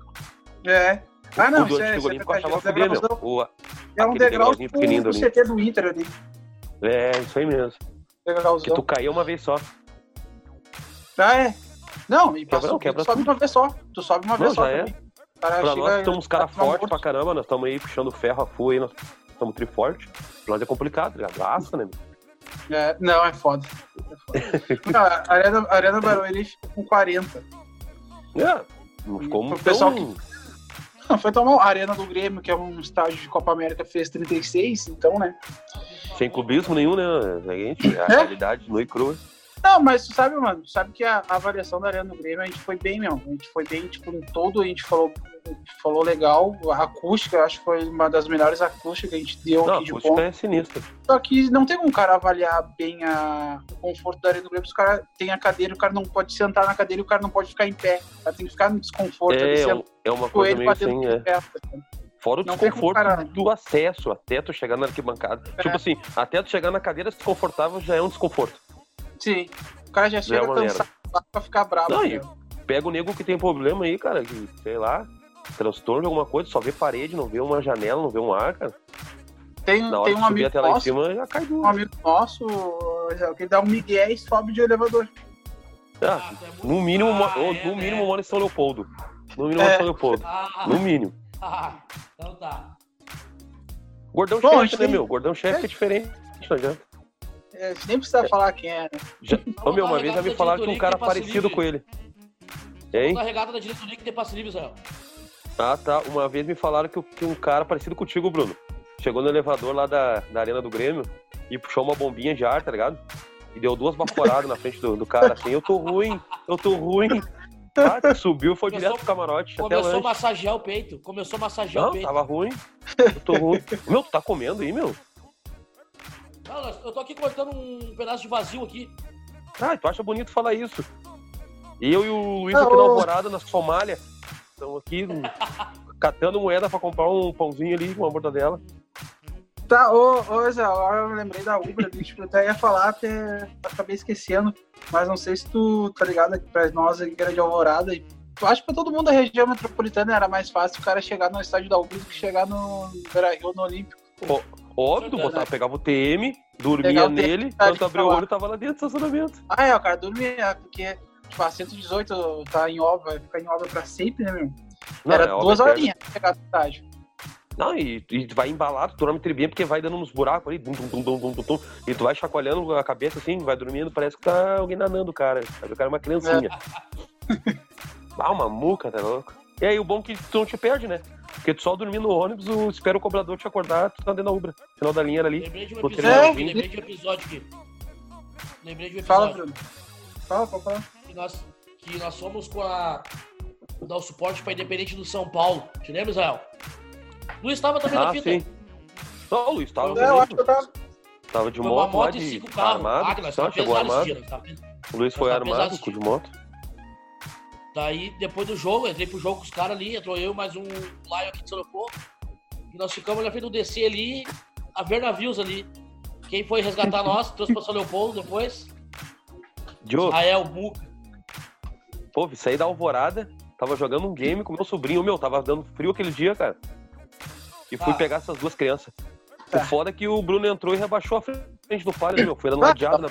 É. Ah, não, o do isso é- antigo é, Olímpico eu achava fuder, meu. O, é um degrau tipo o CT do Inter ali. É, isso aí mesmo. Degrauzão. Que tu caiu uma vez só. Ah, é. Não, e quebra, não, quebra tu sobe uma vez só. Tu sobe uma não, vez só é. Cara, pra nós somos caras fortes pra caramba, nós estamos aí puxando ferro a full aí, nós estamos triforte. Pra nós é complicado, ligado? né? É, não, é foda. É [LAUGHS] foda. não, a Arena, a Arena Barueri ficou com 40. É, não ficou muito. pessoal que... Não, foi tão mal. A Arena do Grêmio, que é um estádio de Copa América, fez 36, então, né? Sem clubismo nenhum, né? A, gente, a é? realidade no e crua. Não, mas tu sabe, mano, tu sabe que a, a, avaliação da Arena do Grêmio, a gente foi bem, meu. A gente foi bem, tipo, em todo, a gente falou, falou legal. A acústica, acho que foi uma das melhores acústicas que a gente deu não, aqui de ponto. A acústica é sinistra. Só que não tem como um cara avaliar bem a, o conforto da Arena do Grêmio, se o cara tem a cadeira, o cara não pode sentar na cadeira e o cara não pode ficar em pé. O cara tem que ficar no desconforto. É, ali, é uma coisa meio assim, é. Pé, Fora o não desconforto cara... do acesso, até tu chegar na arquibancada. É. Tipo assim, até tu chegar na cadeira desconfortável já é um desconforto. Sim. O cara já chega cansado pra ficar bravo. Não, e pega o nego que tem problema aí, cara, que, sei lá, transtorno alguma coisa, só vê parede, não vê uma janela, não vê um ar, cara. Tem, tem um amigo até nosso, lá em cima, já cai Um amigo nosso que dá um migué e sobe de elevador. Ah, no mínimo, ah, é, no mínimo, é. mora em São Leopoldo. No mínimo, é. São Leopoldo. Ah, no mínimo. Ah, então tá. Gordão chefe, né, meu? Gordão chefe é diferente, não adianta. É, nem precisa falar quem é, né? Já, ô, meu, uma vez já me falaram que um cara parecido livre. com ele. Hein? Na regata da diretoria que tem passe livre, Israel. Ah, tá. Uma vez me falaram que, que um cara parecido contigo, Bruno, chegou no elevador lá da, da Arena do Grêmio e puxou uma bombinha de ar, tá ligado? E deu duas baforadas na frente do, do cara, assim, eu tô ruim, eu tô ruim. Ah, subiu, foi começou, direto pro camarote. Começou a massagear o peito. Começou a massagear Não, o peito. Tava ruim. Eu tô ruim. meu, tu tá comendo aí, meu? Não, eu tô aqui cortando um pedaço de vazio aqui. Ah, tu acha bonito falar isso? Eu e o Luiz aqui na Alvorada, na Somália, estamos aqui [LAUGHS] catando moeda pra comprar um pãozinho ali, uma mortadela. Tá, ô, ô Zé, agora eu lembrei da Ubra, tipo, eu até ia falar, até acabei esquecendo, mas não sei se tu tá ligado aqui pra nós aqui que era de Alvorada, e eu acho que pra todo mundo da região metropolitana era mais fácil o cara chegar no estádio da Ubra do que chegar no Beira-Rio, no Olímpico. Oh, Óbvio, botava, pegava o TM, dormia nele, quando abriu o olho tava lá dentro do estacionamento. Ah, é, o cara dormia, porque tipo, a 118 tá em obra, vai ficar em obra pra sempre, né, meu? Não, Era é duas horinhas pra chegar no estádio. Não, e, e vai embalado, tu dorme tribinha porque vai dando uns buracos ali, dum, dum, dum, dum, e tu vai chacoalhando a cabeça assim, vai dormindo, parece que tá alguém nanando, cara. O cara é uma criancinha. É. [LAUGHS] ah, uma muca, tá louco? E aí, o bom é que tu não te perde, né? Porque tu só dormir no ônibus, o, espera o cobrador te acordar, tu tá dentro da Ubra. Final da linha ali. Lembrei de um episódio, é, lembrei de um episódio aqui. Lembrei de um episódio. Fala, Bruno. Fala, fala, fala. Que nós, que nós fomos com a. dar o suporte pra Independente do São Paulo. Te lembra, Israel? Luiz estava também ah, na fita. Sim. Não, o Luiz estava. É, eu acho que eu tava. Tava de moto, moto lá de cinco carros. armado. Ah, não, chegou armado. Dias, tá? O Luiz foi armado com de moto. Daí, depois do jogo, entrei pro jogo com os caras ali, entrou eu mais um Lion aqui de Sorocó. E nós ficamos na frente do DC ali, a ver navios ali. Quem foi resgatar [LAUGHS] nós, trouxe pra São Leopoldo depois. Joe. Israel, Muca. Pô, saí da alvorada, tava jogando um game com meu sobrinho, meu, tava dando frio aquele dia, cara. E fui ah. pegar essas duas crianças. O tá. foda é que o Bruno entrou e rebaixou a frente do Palio, meu. Foi dando uma na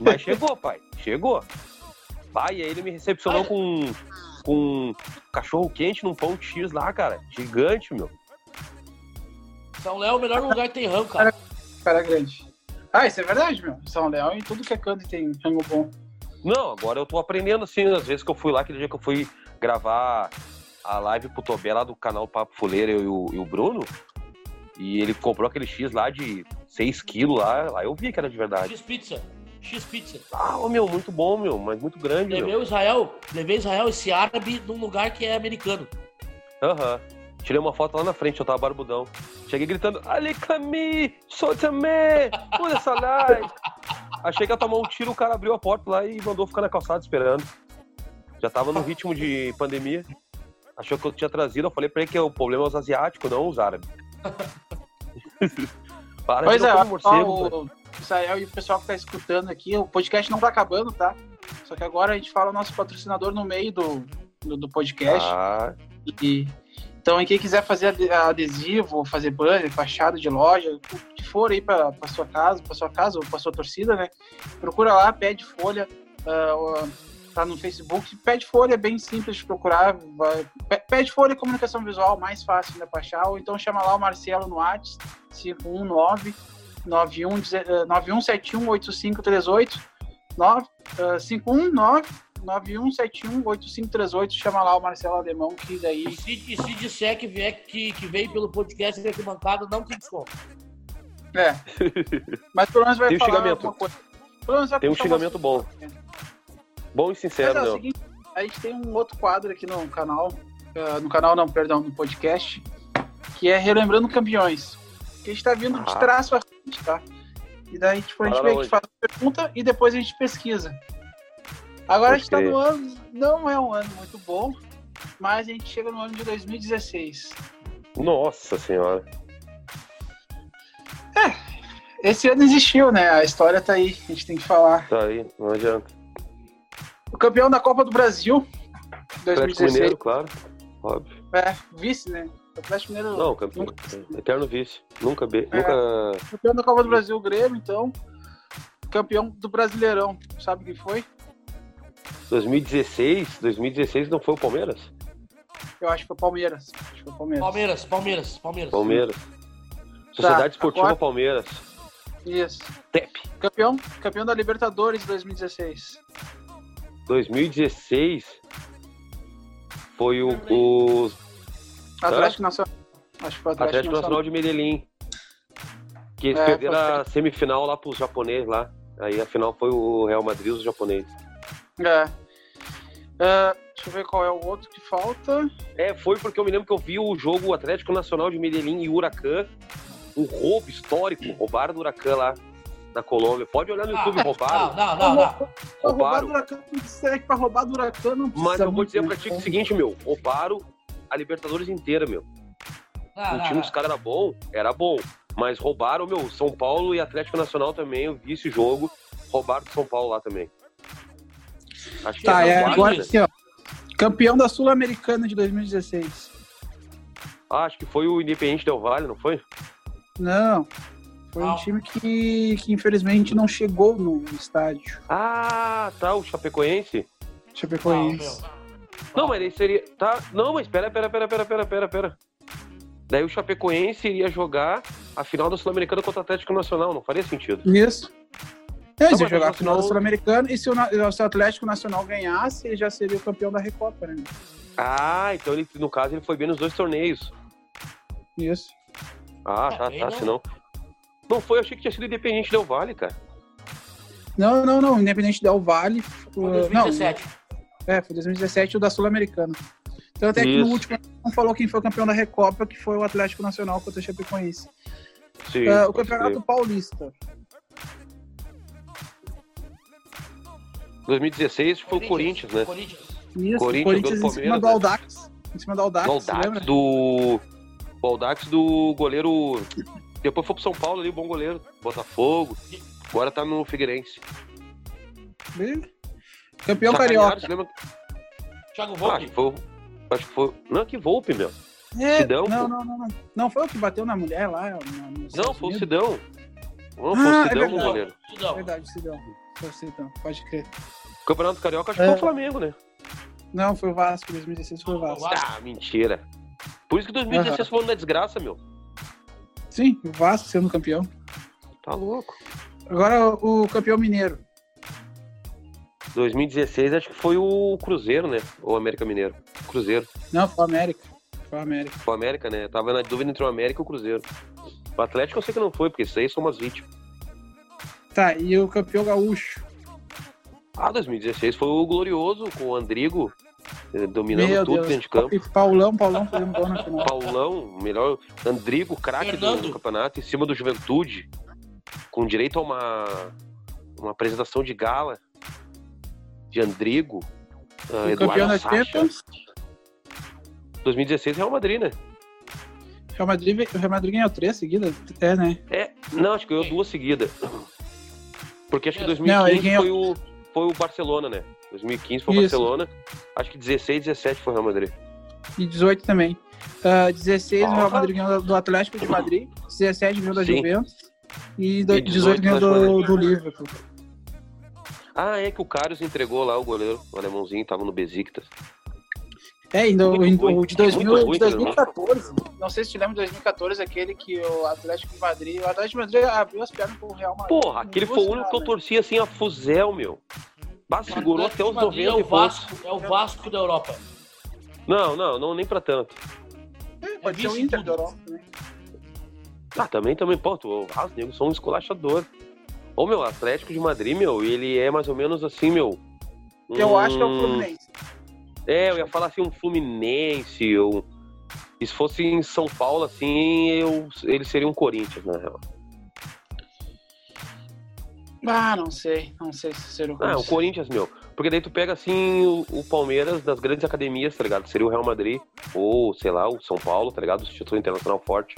Mas chegou, pai. Chegou. Pai, e aí ele me recepcionou com, com cachorro quente num pão de X lá, cara. Gigante, meu. São Léo é o melhor lugar que tem rango, cara. [LAUGHS] Cara grande. Ah, isso é verdade, meu. São Léo em tudo que é canto tem rango bom. Não, agora eu tô aprendendo assim, às vezes que eu fui lá, aquele dia que eu fui gravar a live pro Tobé lá do canal Papo Fuleira eu e o, e o Bruno. E ele comprou aquele X lá de 6 quilos lá, lá eu vi que era de verdade. X pizza. X pizza. Ah, meu, muito bom, meu, mas muito grande. Levei meu. Israel, levei Israel, esse árabe, num lugar que é americano. Aham. Uhum. Tirei uma foto lá na frente, eu tava barbudão. Cheguei gritando, Alecami, solta-me, pula essa live. Achei que ia tomar um tiro, o cara abriu a porta lá e mandou ficar na calçada esperando. Já tava no ritmo de pandemia achou que eu tinha trazido. Eu falei pra ele que o problema é os asiáticos, não os árabes. [LAUGHS] Para pois é, morcego, o Israel e o pessoal que tá escutando aqui, o podcast não tá acabando, tá? Só que agora a gente fala o nosso patrocinador no meio do, do, do podcast. Ah. E, então, quem quiser fazer adesivo, fazer banner, fachada de loja, o que for aí para sua casa, para sua casa ou para sua torcida, né? Procura lá, pede folha. Uh, tá no Facebook. Pede Folha é bem simples de procurar. Vai, pede Folha Comunicação Visual, mais fácil de achar. Ou então chama lá o Marcelo no WhatsApp, 519 9171 8538 519 91718538 chama lá o Marcelo Alemão que daí e se, e se disser que, vier, que, que veio pelo podcast aqui bancada não tem desconto é mas pelo menos vai tem falar um xingamento. Coisa. tem um xingamento bom Bom e sincero, Mas, é, seguinte, a gente tem um outro quadro aqui no canal, uh, no canal não, perdão, no podcast, que é Relembrando Campeões. Que a gente tá vindo ah. de trás pra frente, tá? E daí, tipo, a gente, meio que faz a pergunta e depois a gente pesquisa. Agora Pode a gente tá no ano, não é um ano muito bom, mas a gente chega no ano de 2016. Nossa senhora. É, esse ano existiu, né? A história tá aí, a gente tem que falar. Tá aí, não adianta. O campeão da Copa do Brasil, 2016. Mineiro, claro. Óbvio. É, vice, né? O Atlético Mineiro. Não, campeão. Nunca... Eterno vice. Nunca. Be... É, nunca... Campeão da Copa do Brasil, o Grêmio, então. Campeão do Brasileirão. Sabe quem foi? 2016? 2016 não foi o Palmeiras? Eu acho que foi o Palmeiras. Acho que foi Palmeiras. Palmeiras, Palmeiras, Palmeiras. Palmeiras. Sociedade tá, Esportiva agora... Palmeiras. Isso. TEP. Campeão, campeão da Libertadores 2016. 2016 foi o, o Atlético Nacional. Acho que foi Atlético, Atlético Nacional de Medellín. Que eles é, perderam a semifinal lá pros japoneses lá. Aí a final foi o Real Madrid os japoneses. É. é. Deixa eu ver qual é o outro que falta. É, foi porque eu me lembro que eu vi o jogo Atlético Nacional de Medellín e Huracan. Um roubo histórico. Roubaram do Huracan lá na Colômbia. Pode olhar no ah, YouTube, roubaram. Não, não, não. não. Roubaram. Roubar do Huracan, pra roubar do Huracan não Mas eu vou dizer pra ti o seguinte, meu. Roubaram a Libertadores inteira, meu. Ah, o time dos caras era bom, era bom. Mas roubaram, meu, São Paulo e Atlético Nacional também. Eu vi esse jogo. Roubaram São Paulo lá também. Acho que tá, é, agora aqui, ó. Campeão da Sul-Americana de 2016. Ah, acho que foi o Independente Del Vale, não foi? Não. Foi um time que, que infelizmente não chegou no estádio. Ah, tá, o Chapecoense. Chapecoense. Não, mas ele seria. Tá. Não, mas pera, pera, pera, pera, pera, pera, pera. Daí o Chapecoense iria jogar a final da Sul-Americana contra o Atlético Nacional, não faria sentido. Isso. Eles iam jogar a final da Sul-Americana e se o, se o, Atlético Nacional ganhasse, ele já seria o campeão da Recopa, né? Ah, então ele, no caso ele foi bem nos dois torneios. Isso. Ah, tá, tá, senão. Não foi, eu achei que tinha sido Independente Del Vale, cara. Não, não, não. Independente Del Vale. Foi 2017. Não, é, foi 2017 o da Sul-Americana. Então até que no último não falou quem foi o campeão da Recopa, que foi o Atlético Nacional contra o Chapecoense. Sim, uh, o Campeonato ser. Paulista. 2016 foi o Corinthians, né? Corinthians. Isso, Corinthians, Corinthians em cima do né? Aldax. Em cima do Aldax, do Aldax do... O Aldax do goleiro... Depois foi pro São Paulo ali, bom goleiro. Botafogo. Agora tá no Figueirense. Campeão carioca. Lembra... Thiago Volpe. Ah, foi, acho que foi. Não, que Volpe, meu. É, Sidão, não, não, não, não. Não foi o que bateu na mulher lá? não, foi o Sidão. Não, foi ah, o Sidão, é goleiro. Sidão. Verdade, Sidão. Foi o Sidão, pode crer. O Campeonato Carioca acho que é. foi o Flamengo, né? Não, foi o Vasco, 2016 foi o Vasco. Ah, mentira. Por isso que 2016 uhum. foi uma desgraça, meu. Sim, o Vasco sendo campeão. Tá louco. Agora o campeão mineiro. 2016 acho que foi o Cruzeiro, né? Ou América Mineiro. Cruzeiro. Não, foi o América. Foi o América. Foi o América, né? tava na dúvida entre o América e o Cruzeiro. O Atlético eu sei que não foi, porque isso aí são umas vítimas. Tá, e o campeão gaúcho? Ah, 2016 foi o glorioso com o Andrigo eh, dominando Meu tudo Deus. dentro de campo. E Paulão, Paulão fazendo gol na final. Paulão, melhor Andrigo, craque do, do, campeonato, em cima do Juventude, com direito a uma, uma apresentação de gala de Andrigo, uh, Eduardo da Champions? 2016 Real Madrid, né? Real Madrid, o Real Madrid ganhou três seguidas? É, né? É, não, acho que ganhou duas seguidas. Porque acho que 2015 não, ganhou... foi, o, foi o Barcelona, né? 2015 foi o Barcelona. Acho que 16 17 foi o Real Madrid. E 18 também. Uh, 16 o Real Madrid ganhou do Atlético de Madrid, 17 ganhou da Sim. Juventus e, e 18 ganhou do, do Liverpool. Ah, é que o Carlos entregou lá o goleiro, o alemãozinho, tava no Besiktas. É, ainda o, o de, 2000, de 2014, não sei se te lembra de 2014, aquele que o Atlético de Madrid, o Atlético de Madrid abriu as pernas pro Real Madrid. Porra, aquele foi o único que eu torcia assim a fuzel, meu. Bah, segurou até os 90 é o Vasco, É o Vasco da Europa. Não, não, não nem pra tanto. É, pode é ser o Inter da Europa também. Ah, também, também, pô, tu, ah, os negros são um esculachador. Ô, meu, Atlético de Madrid, meu, ele é mais ou menos assim, meu. Eu acho que é o Fluminense. É, eu ia falar assim, um Fluminense, ou. Se fosse em São Paulo, assim, eu, ele seria um Corinthians, na real. Ah, não sei. Não sei se seria o Corinthians. Ah, o Corinthians, meu. Porque daí tu pega, assim, o, o, Palmeiras das grandes academias, tá ligado? Seria o Real Madrid, ou, sei lá, o São Paulo, tá ligado? O título internacional forte.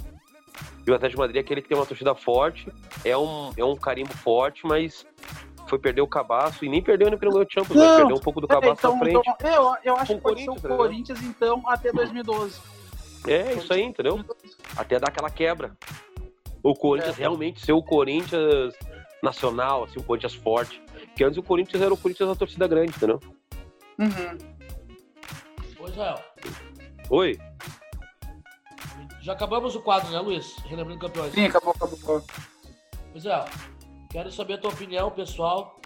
E o Atlético de Madrid é aquele que tem uma torcida forte, é um, é um carimbo forte, mas foi perder o cabaço e nem perdeu no primeiro Champions, não, perdeu um pouco do cabaço é, então, frente. Então, eu, eu acho que pode ser o tá Corinthians, então, até 2012. É, isso aí, entendeu? Até dar aquela quebra. O Corinthians é. realmente ser o Corinthians nacional, assim, o Corinthians forte. Porque antes o Corinthians era o Corinthians da torcida grande, entendeu? Uhum. Oi, Israel. Oi. Já acabamos o quadro, né, Luiz? Relembrando campeões. Sim, acabou, acabou. Pois é, quero saber a tua opinião, pessoal.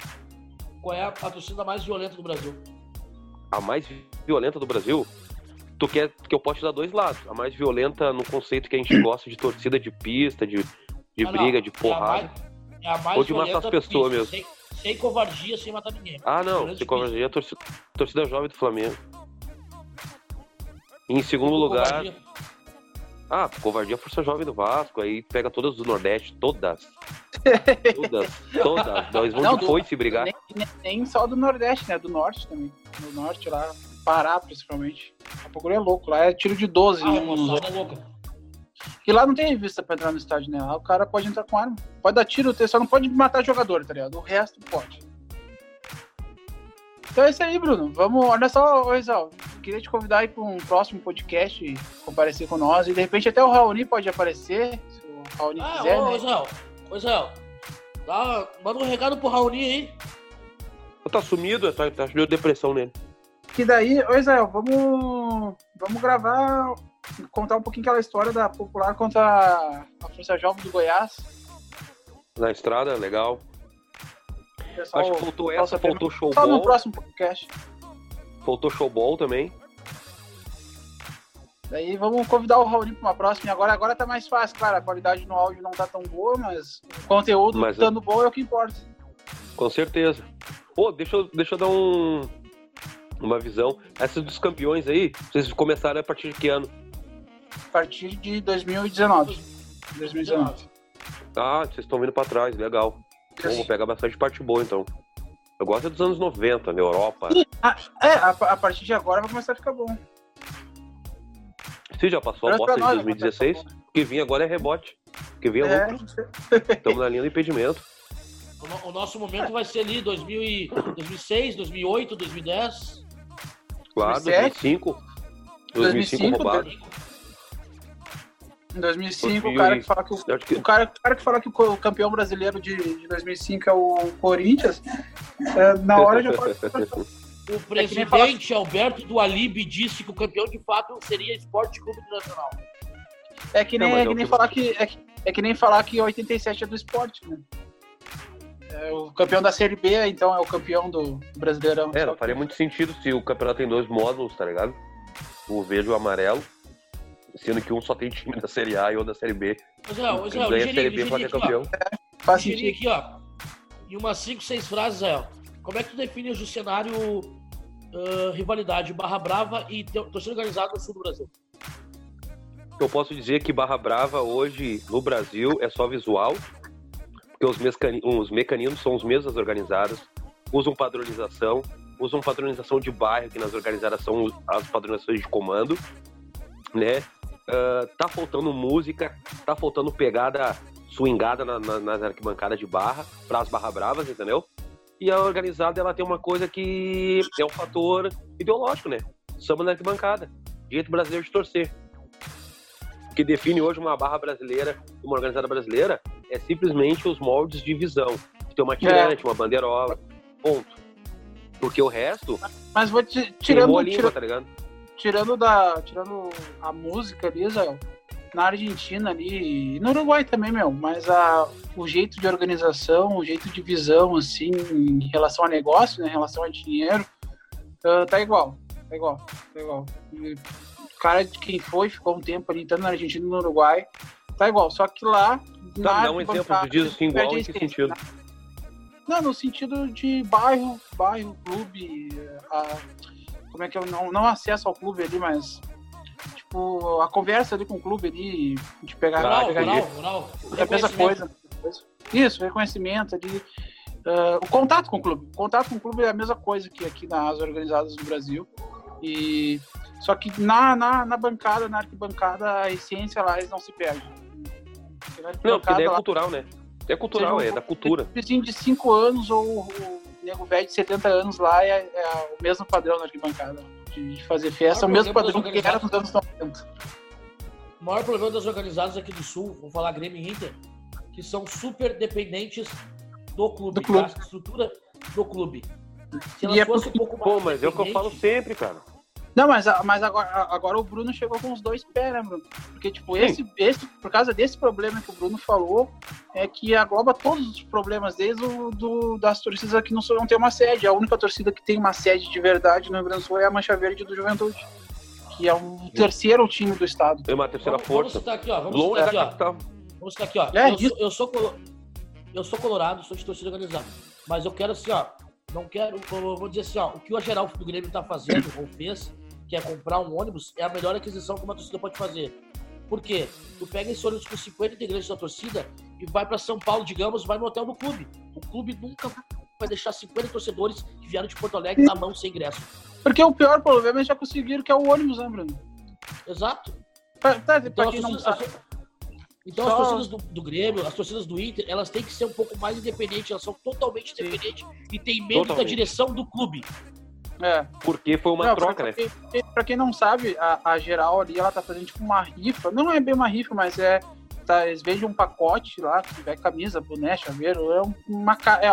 Qual é a, a torcida mais violenta do Brasil? A mais violenta do Brasil? Tu quer que eu possa dar dois lados. A mais violenta no conceito que a gente gosta de torcida de pista, de, de ah, briga, de porrada. É a mais, é a mais ou de matar as pessoas mesmo. Sem, sem, covardia, sem matar ninguém. Ah, não. Sem covardia, torcida, torcida jovem do Flamengo. Em segundo lugar. Covardia. Ah, covardia Força Jovem do Vasco, aí pega todas do Nordeste, todas. [LAUGHS] todas, todas. Nós vamos Não, depois se brigar. Nem, nem, nem, só do Nordeste, né? Do Norte também. Do Norte lá, Pará principalmente. A procura é louco, lá é tiro de 12. Ah, né, é louca. E lá não tem revista pra entrar no estádio, né? Lá o cara pode entrar com arma. Pode dar tiro, só não pode matar jogador, tá ligado? O resto pode. Então é isso aí, Bruno. Vamos, olha só, Exal queria te convidar aí para um próximo podcast, comparecer com nós. E de repente até o Raoni pode aparecer, se o Raoni ah, quiser, ô, né? Pois é, dá, manda um recado pro Raoni aí. Tá sumido, tá, tá deu depressão nele. Que daí, ô Israel, vamos, vamos gravar, contar um pouquinho aquela história da Popular contra a Força Jovem do Goiás. Na estrada, legal. Pessoal, Acho que faltou essa, faltou showball. Só no próximo podcast. Faltou showball também. Daí vamos convidar o Raul para uma próxima. E agora, agora tá mais fácil, claro. A qualidade no áudio não tá tão boa, mas o conteúdo mas, estando bom é o que importa. Com certeza. Pô, deixa eu, deixa eu dar um, uma visão. Essas dos campeões aí, vocês começaram a partir de que ano? A partir de 2019. 2019. Ah, vocês estão vindo para trás, legal. Bom, vou pegar bastante parte boa então. Eu gosto dos anos 90, na Europa. Ah, é, a, a, partir de agora vai começar a ficar bom. Sim, já passou a bosta de 2016. O que vinha agora é rebote. O que vinha é lucro. Estamos na linha do impedimento. O, o, nosso momento vai ser ali 2000 e, 2006, 2008, 2010. Claro, 2005. 2005, 2005 roubado. Em 2005, o cara que fala que o, que... o, cara, o cara que fala que o campeão brasileiro de, de 2005 é o Corinthians, é, na hora já pode. [LAUGHS] O presidente é Alberto do Alibe disse que o campeão de fato seria Esporte Clube Nacional. É que nem, não, é que nem falar que é, é, que nem falar que 87 é do esporte, né? É o campeão da Série B, então é o campeão do Brasileirão. É, não faria muito sentido se o campeonato tem dois módulos, tá ligado? O verde e o amarelo sendo que um só tem time da Série A e outro da Série B. Mas, ó, Israel, ganha a Série B pode ser campeão. É, faz sentido. aqui, ó, em umas 5, 6 frases, Israel, como é que tu define o cenário uh, rivalidade Barra Brava e torcida organizada no sul do Brasil? Eu posso dizer que Barra Brava hoje no Brasil é só visual, porque os, os mecanismos são os mesmos das organizadas, usam padronização, usam padronização de bairro, que nas organizadas são as padronizações de comando, né? Uh, tá faltando música, tá faltando pegada swingada na, na, nas arquibancadas de barra, para as barra bravas, entendeu? E a organizada, ela tem uma coisa que é um fator ideológico, né? Samba na arquibancada, jeito brasileiro de torcer. O que define hoje uma barra brasileira, uma organizada brasileira, é simplesmente os moldes de visão. Tem uma tirante, é. uma bandeirola, ponto. Porque o resto... Mas vou te, tirando... Língua, tá ligado? Tirando da tirando a música ali, na Argentina ali, e no Uruguai também, meu, mas a, o jeito de organização, o jeito de visão, assim, em relação a negócio, né, em relação a dinheiro, uh, tá igual, tá igual, tá igual. o cara de quem foi, ficou um tempo ali, tanto na Argentina e no Uruguai, tá igual, só que lá... Tá, dá um exemplo, tu diz assim, igual em que sentido? Né? Não, no sentido de bairro, bairro, clube, a, como é que eu não, não acesso ao clube ali, mas tipo, a conversa ali com o clube ali, de pegar, rural, pegar é a mesma coisa. Isso, reconhecimento ali. Uh, o contato com o clube. O contato com o clube é a mesma coisa que aqui nas organizadas do Brasil. E só que na, na, na bancada, na arquibancada, a essência lá eles não se perde. Não, porque é cultural, né? É cultural, é da cultura. Vizinho de 5 anos ou, ou nego velho de 70 anos lá é, é o mesmo padrão na arquibancada. De, fazer festa, é o mesmo padrão que era nos anos 90. O maior problema das organizadas aqui do Sul, vou falar Grêmio e Inter, que são super dependentes do clube, do clube. Tá? estrutura do clube. Se elas e é um pouco mais. Pô, mas é o que eu falo sempre, cara. Não, mas, mas agora, agora o Bruno chegou com os dois pés, né, Bruno? Porque, tipo, esse, esse, por causa desse problema que o Bruno falou, é que agloba todos os problemas, desde o, do, das torcidas que não, não tem uma sede. A única torcida que tem uma sede de verdade no Rio Grande do Sul é a Mancha Verde do Juventude, que é o terceiro time do estado. Tem uma terceira vamos, força. Vamos aqui, ó. Vamos Longe aqui, ó. Vamos aqui, ó. É, eu, sou, eu, sou, eu sou colorado, sou de torcida organizada. Mas eu quero assim, ó. Não quero. Eu vou dizer assim, ó. O que o geral do Grêmio tá fazendo, ou fez quer comprar um ônibus, é a melhor aquisição que uma torcida pode fazer. Por quê? Tu pega esse ônibus com 50 integrantes da torcida e vai para São Paulo, digamos, vai no hotel do clube. O clube nunca vai deixar 50 torcedores que vieram de Porto Alegre na mão sem ingresso. Porque o pior problema é já conseguiram que é o ônibus, né, Bruno? Exato. Pra, tá, então, quem não sabe. Então Só... as torcidas do, do, Grêmio, as torcidas do Inter, elas têm que ser um pouco mais independentes, elas são totalmente independentes e têm medo totalmente. da direção do clube. É. Porque foi uma não, troca, pra, né? Pra, pra quem não sabe, a, a, geral ali, ela tá fazendo tipo uma rifa. Não é bem uma rifa, mas é tá, eles vendem um pacote lá, que vai camisa, boné, chaveiro, é uma, é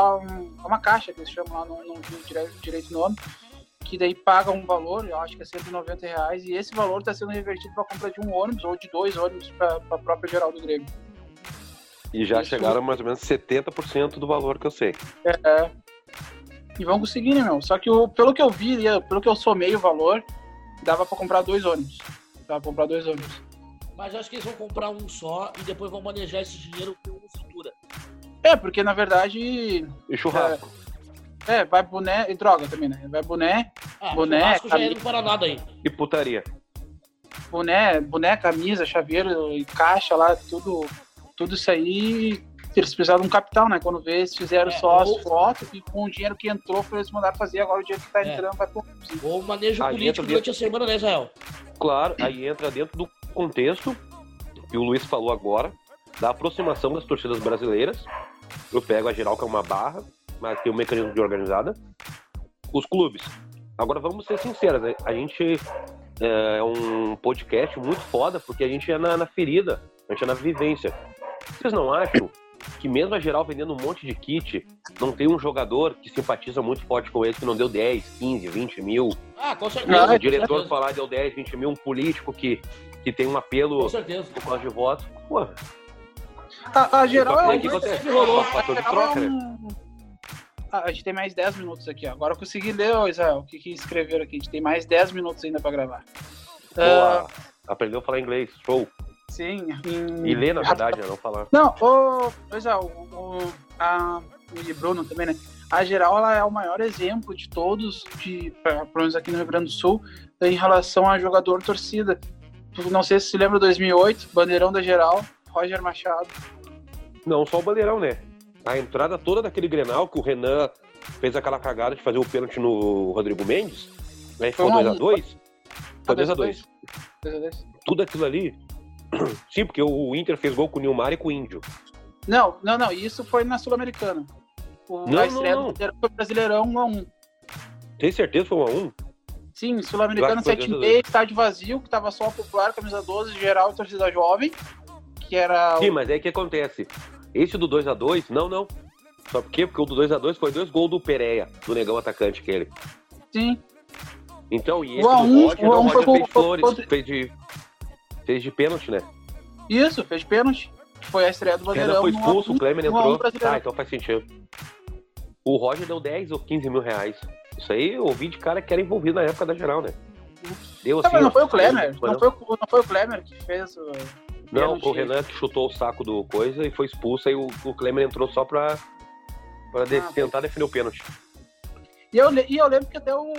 uma caixa que eles chamam lá, não, não direito, direito nome, que daí paga um valor, eu acho que é 190 reais, e esse valor está sendo revertido para compra de um ônibus ou de dois ônibus para a própria geral do Grêmio. E já Isso. chegaram mais ou menos 70% do valor que eu sei. É, é. E vão conseguir, né, meu? Só que o, pelo que eu vi, pelo que eu somei o valor, dava para comprar dois ônibus. Dava pra comprar dois ônibus. Mas acho que eles vão comprar um só e depois vão manejar esse dinheiro com futura. É, porque na verdade. E churrasco. É, é, vai boné e droga também, né? Vai boné, ah, boné. Churrasco já é para nada aí. E putaria. Boné, boné, camisa, chaveiro e caixa lá, tudo, tudo isso aí. Eles precisaram de um capital, né? Quando vê, eles fizeram é, só ou... as fotos e com o dinheiro que entrou, foi eles mandaram fazer. Agora o dinheiro que tá é. entrando vai pro. Ou manejo aí político durante dentro... a semana, né, Israel? Claro, aí entra dentro do contexto que o Luiz falou agora, da aproximação das torcidas brasileiras. Eu pego a geral, que é uma barra, mas tem um mecanismo de organizada. Os clubes. Agora vamos ser sinceros, né? a gente é, é um podcast muito foda, porque a gente é na, na ferida, a gente é na vivência. Vocês não acham que mesmo a geral vendendo um monte de kit, não tem um jogador que simpatiza muito forte com ele que não deu 10, 15, 20 mil? Ah, com certeza. O diretor falar deu 10, 20 mil, um político que que tem um apelo por causa de votos. Pô. A, a geral é um. Que acontece? Rolou. Fator de troca, né? Ah, a gente tem mais 10 minutos aqui. Agora eu consegui ler, Israel, o que, que escreveram aqui. A gente tem mais 10 minutos ainda para gravar. Boa. Uh... Aprendeu a falar inglês. Show. Sim. Em... E ler, na verdade, né? Não falar. Não, o, Israel, o, a, e Bruno também, né? A geral ela é o maior exemplo de todos, de, pelo menos aqui no Rio Grande do Sul, em relação a jogador torcida. Não sei se se lembra 2008, bandeirão da geral, Roger Machado. Não, só o bandeirão, né? A entrada toda daquele Grenal que o Renan fez aquela cagada de fazer o pênalti no Rodrigo Mendes, né? Foi 2x2. Foi 2x2. Tudo aquilo ali. [CLEARS THROAT] Sim, porque o Inter fez gol com o Nilmar e com o Índio. Não, não, não. Isso foi na Sul-Americana. não, a estreia não, não. do foi Brasileirão 1x1. Tem certeza que foi 1x1? Sim, Sul-Americano 7,5, estádio vazio, que tava só popular, camisa 12, geral e torcida jovem, que era... Sim, mas aí o que acontece? Esse do 2x2, não, não. Só por quê? Porque o do 2x2 foi dois gols do Pereira, do negão atacante que ele. Sim. Então, e esse o do Roger, o, não, o Roger fez de flores, fez de, fez de pênalti, né? Isso, fez de pênalti. Foi a estreia do Bandeirão. foi expulso, o Klemer entrou. Ah, então faz sentido. O Roger deu 10 ou 15 mil reais. Isso aí eu ouvi de cara que era envolvido na época da geral, né? Deu assim, não, não foi o Klemer. Não, foi, não foi o Klemer que fez o. Não, o Renan que chutou o saco do coisa e foi expulso, aí o, o Klemer entrou só pra, pra de, ah, tentar definir o pênalti. E eu, e eu lembro que até o,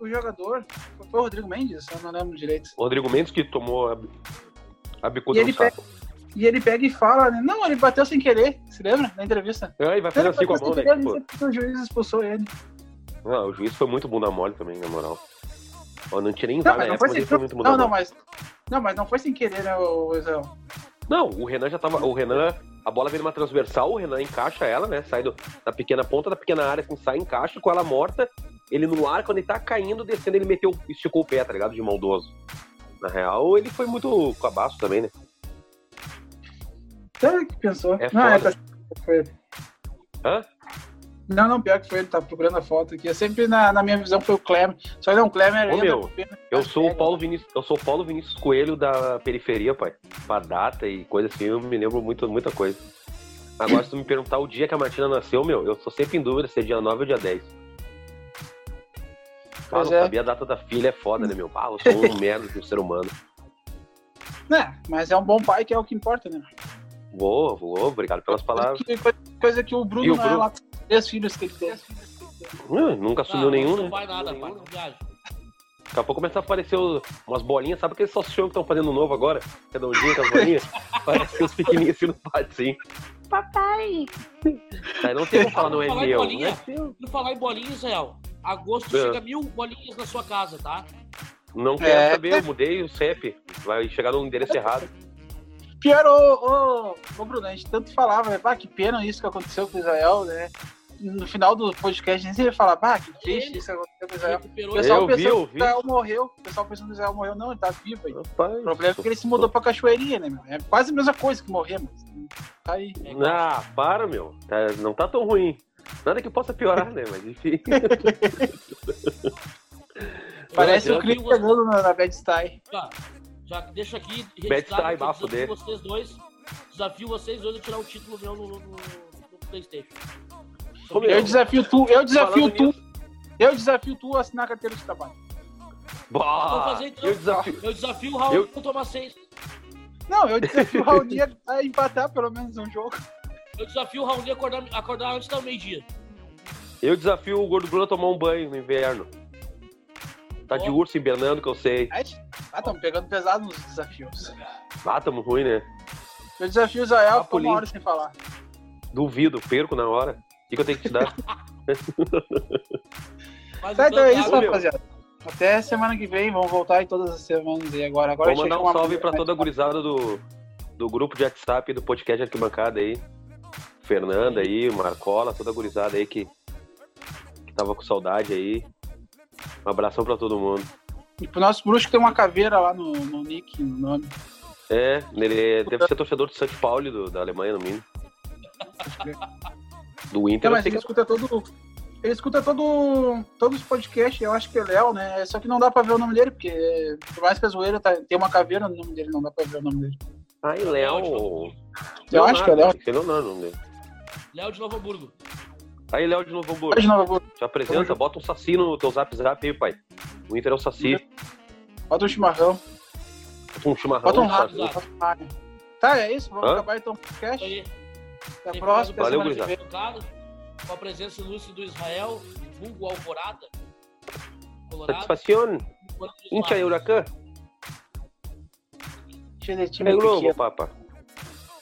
o jogador, foi o Rodrigo Mendes, eu não lembro direito. O Rodrigo Mendes que tomou a, a bicuda no saco. Pega, e ele pega e fala, né? Não, ele bateu sem querer, se lembra? Na entrevista. É, ele vai fazer assim com a mão, né? Tipo... O juiz expulsou ele. Não, o juiz foi muito bunda mole também, na moral. Eu não tinha nem vaga época, mas ele foi muito Não, não, mas. Não, mas não foi sem querer, né, o Israel? Não, o Renan já tava. O Renan, a bola vem numa transversal, o Renan encaixa ela, né? Sai do, da pequena ponta da pequena área, assim, sai, encaixa com ela morta. Ele no ar, quando ele tá caindo, descendo, ele meteu, esticou o pé, tá ligado? De maldoso. Na real, ele foi muito cabaço também, né? Será que pensou? É não, é, foi ele. Hã? Não, não, pior que foi ele, tá procurando a foto aqui. É sempre na, na minha visão foi o Klemer. Só que não, o Klemer Ô, meu, eu sou o Paulo Vinícius, eu sou o Paulo Vinícius Coelho da periferia, pai. Pra data e coisa assim, eu me lembro muito, muita coisa. Agora, se tu me perguntar o dia que a Martina nasceu, meu, eu sou sempre em dúvida se é dia 9 ou dia 10. Ah, não é. sabia a data da filha, é foda, né, meu? Ah, eu sou um [LAUGHS] merda de um ser humano. É, mas é um bom pai que é o que importa, né? Vou, vou, obrigado pelas palavras. Coisa, coisa que o Bruno, o Bruno... não é lá três filhos que ele tem. Hum, nunca assumiu nenhum, não né? Não vai nada, pai, não viaja. Daqui a pouco começa a aparecer umas bolinhas, sabe aqueles salsichão que estão fazendo novo agora? Redondinho com as bolinhas? [LAUGHS] Parece que os pequenininhos assim no pátio, sim. Papai! Aí não tem como falar, não é meu. Bolinha, não falar em bolinha, Israel. Agosto é. chega mil bolinhas na sua casa, tá? Não é. quero saber, eu mudei o CEP. Vai chegar no endereço errado. Pior, ô, ô, ô, Bruno, a gente tanto falava, né? Ah, que pena isso que aconteceu com Israel, né? No final do podcast, você ia falar, bah, que triste isso aconteceu com o Israel. O pessoal eu pensando vi, que o Israel morreu. O pessoal pensando que o Israel morreu. Não, ele tá vivo aí. Rapaz, o problema é que ele se mudou pra cachoeirinha, né, meu? É quase a mesma coisa que morrer, mas tá aí. Ah, para, meu. Tá, não tá tão ruim. Nada que possa piorar, né? Mas enfim. [LAUGHS] Parece o Chris chegando na, na Bad Style. Tá. Já deixa aqui Bad Style, bafo dele. Vocês dois, desafio vocês dois a tirar o título meu no, no, no Playstation. Eu desafio tu, eu desafio tu. Eu desafio tu a assinar a carteira de trabalho. Bah, fazer, então. eu, desafio, eu desafio o Raul eu... a tomar seis. Não, eu desafio o Raul a empatar pelo menos um jogo. Eu desafio o Raul a acordar, acordar antes do meio-dia. Eu desafio o Gordo Bruno a tomar um banho no inverno. Tá de urso hibernando, que eu sei. Ah, tamo pegando pesado nos desafios. Ah, tamo ruim, né? Eu desafio o Israel, ficou uma hora sem falar. Duvido, perco na hora. O que, que eu tenho que te dar? [LAUGHS] tá, então é isso, rapaziada. Até semana que vem, vamos voltar em todas as semanas aí agora. agora Vou mandar um salve pra toda a gurizada do, do grupo de WhatsApp do podcast Arquibancada aí. Fernanda aí, Marcola, toda a gurizada aí que, que tava com saudade aí. Um abração pra todo mundo. E pro nosso bruxo que tem uma caveira lá no, no nick, no nome. É, ele deve ser torcedor do São Paulo do, da Alemanha, no mínimo. Do Inter, é, mas ele escuta todo. Ele escuta todo, todos os podcasts, eu acho que é Léo, né? Só que não dá pra ver o nome dele, porque por mais que a zoeira tá, tem uma caveira no nome dele, não dá pra ver o nome dele. Ai, Léo. Eu acho que é Léo. Leonardo, nome dele. Léo de Novo Hamburgo. Aí, Léo de Novo Hamburgo. Léo de Novo Hamburgo. Te apresenta, bota um saci no teu zap zap aí, pai. O Inter é o saci. Bota um chimarrão. Bota um chimarrão. Bota um rato. Tá, é isso. Vamos Hã? acabar então o podcast. Até a próxima. Valeu, gurizada. Com a presença ilustre do Israel, vulgo Alvorada. Satisfação. Hincha huracan. Chile, time papa.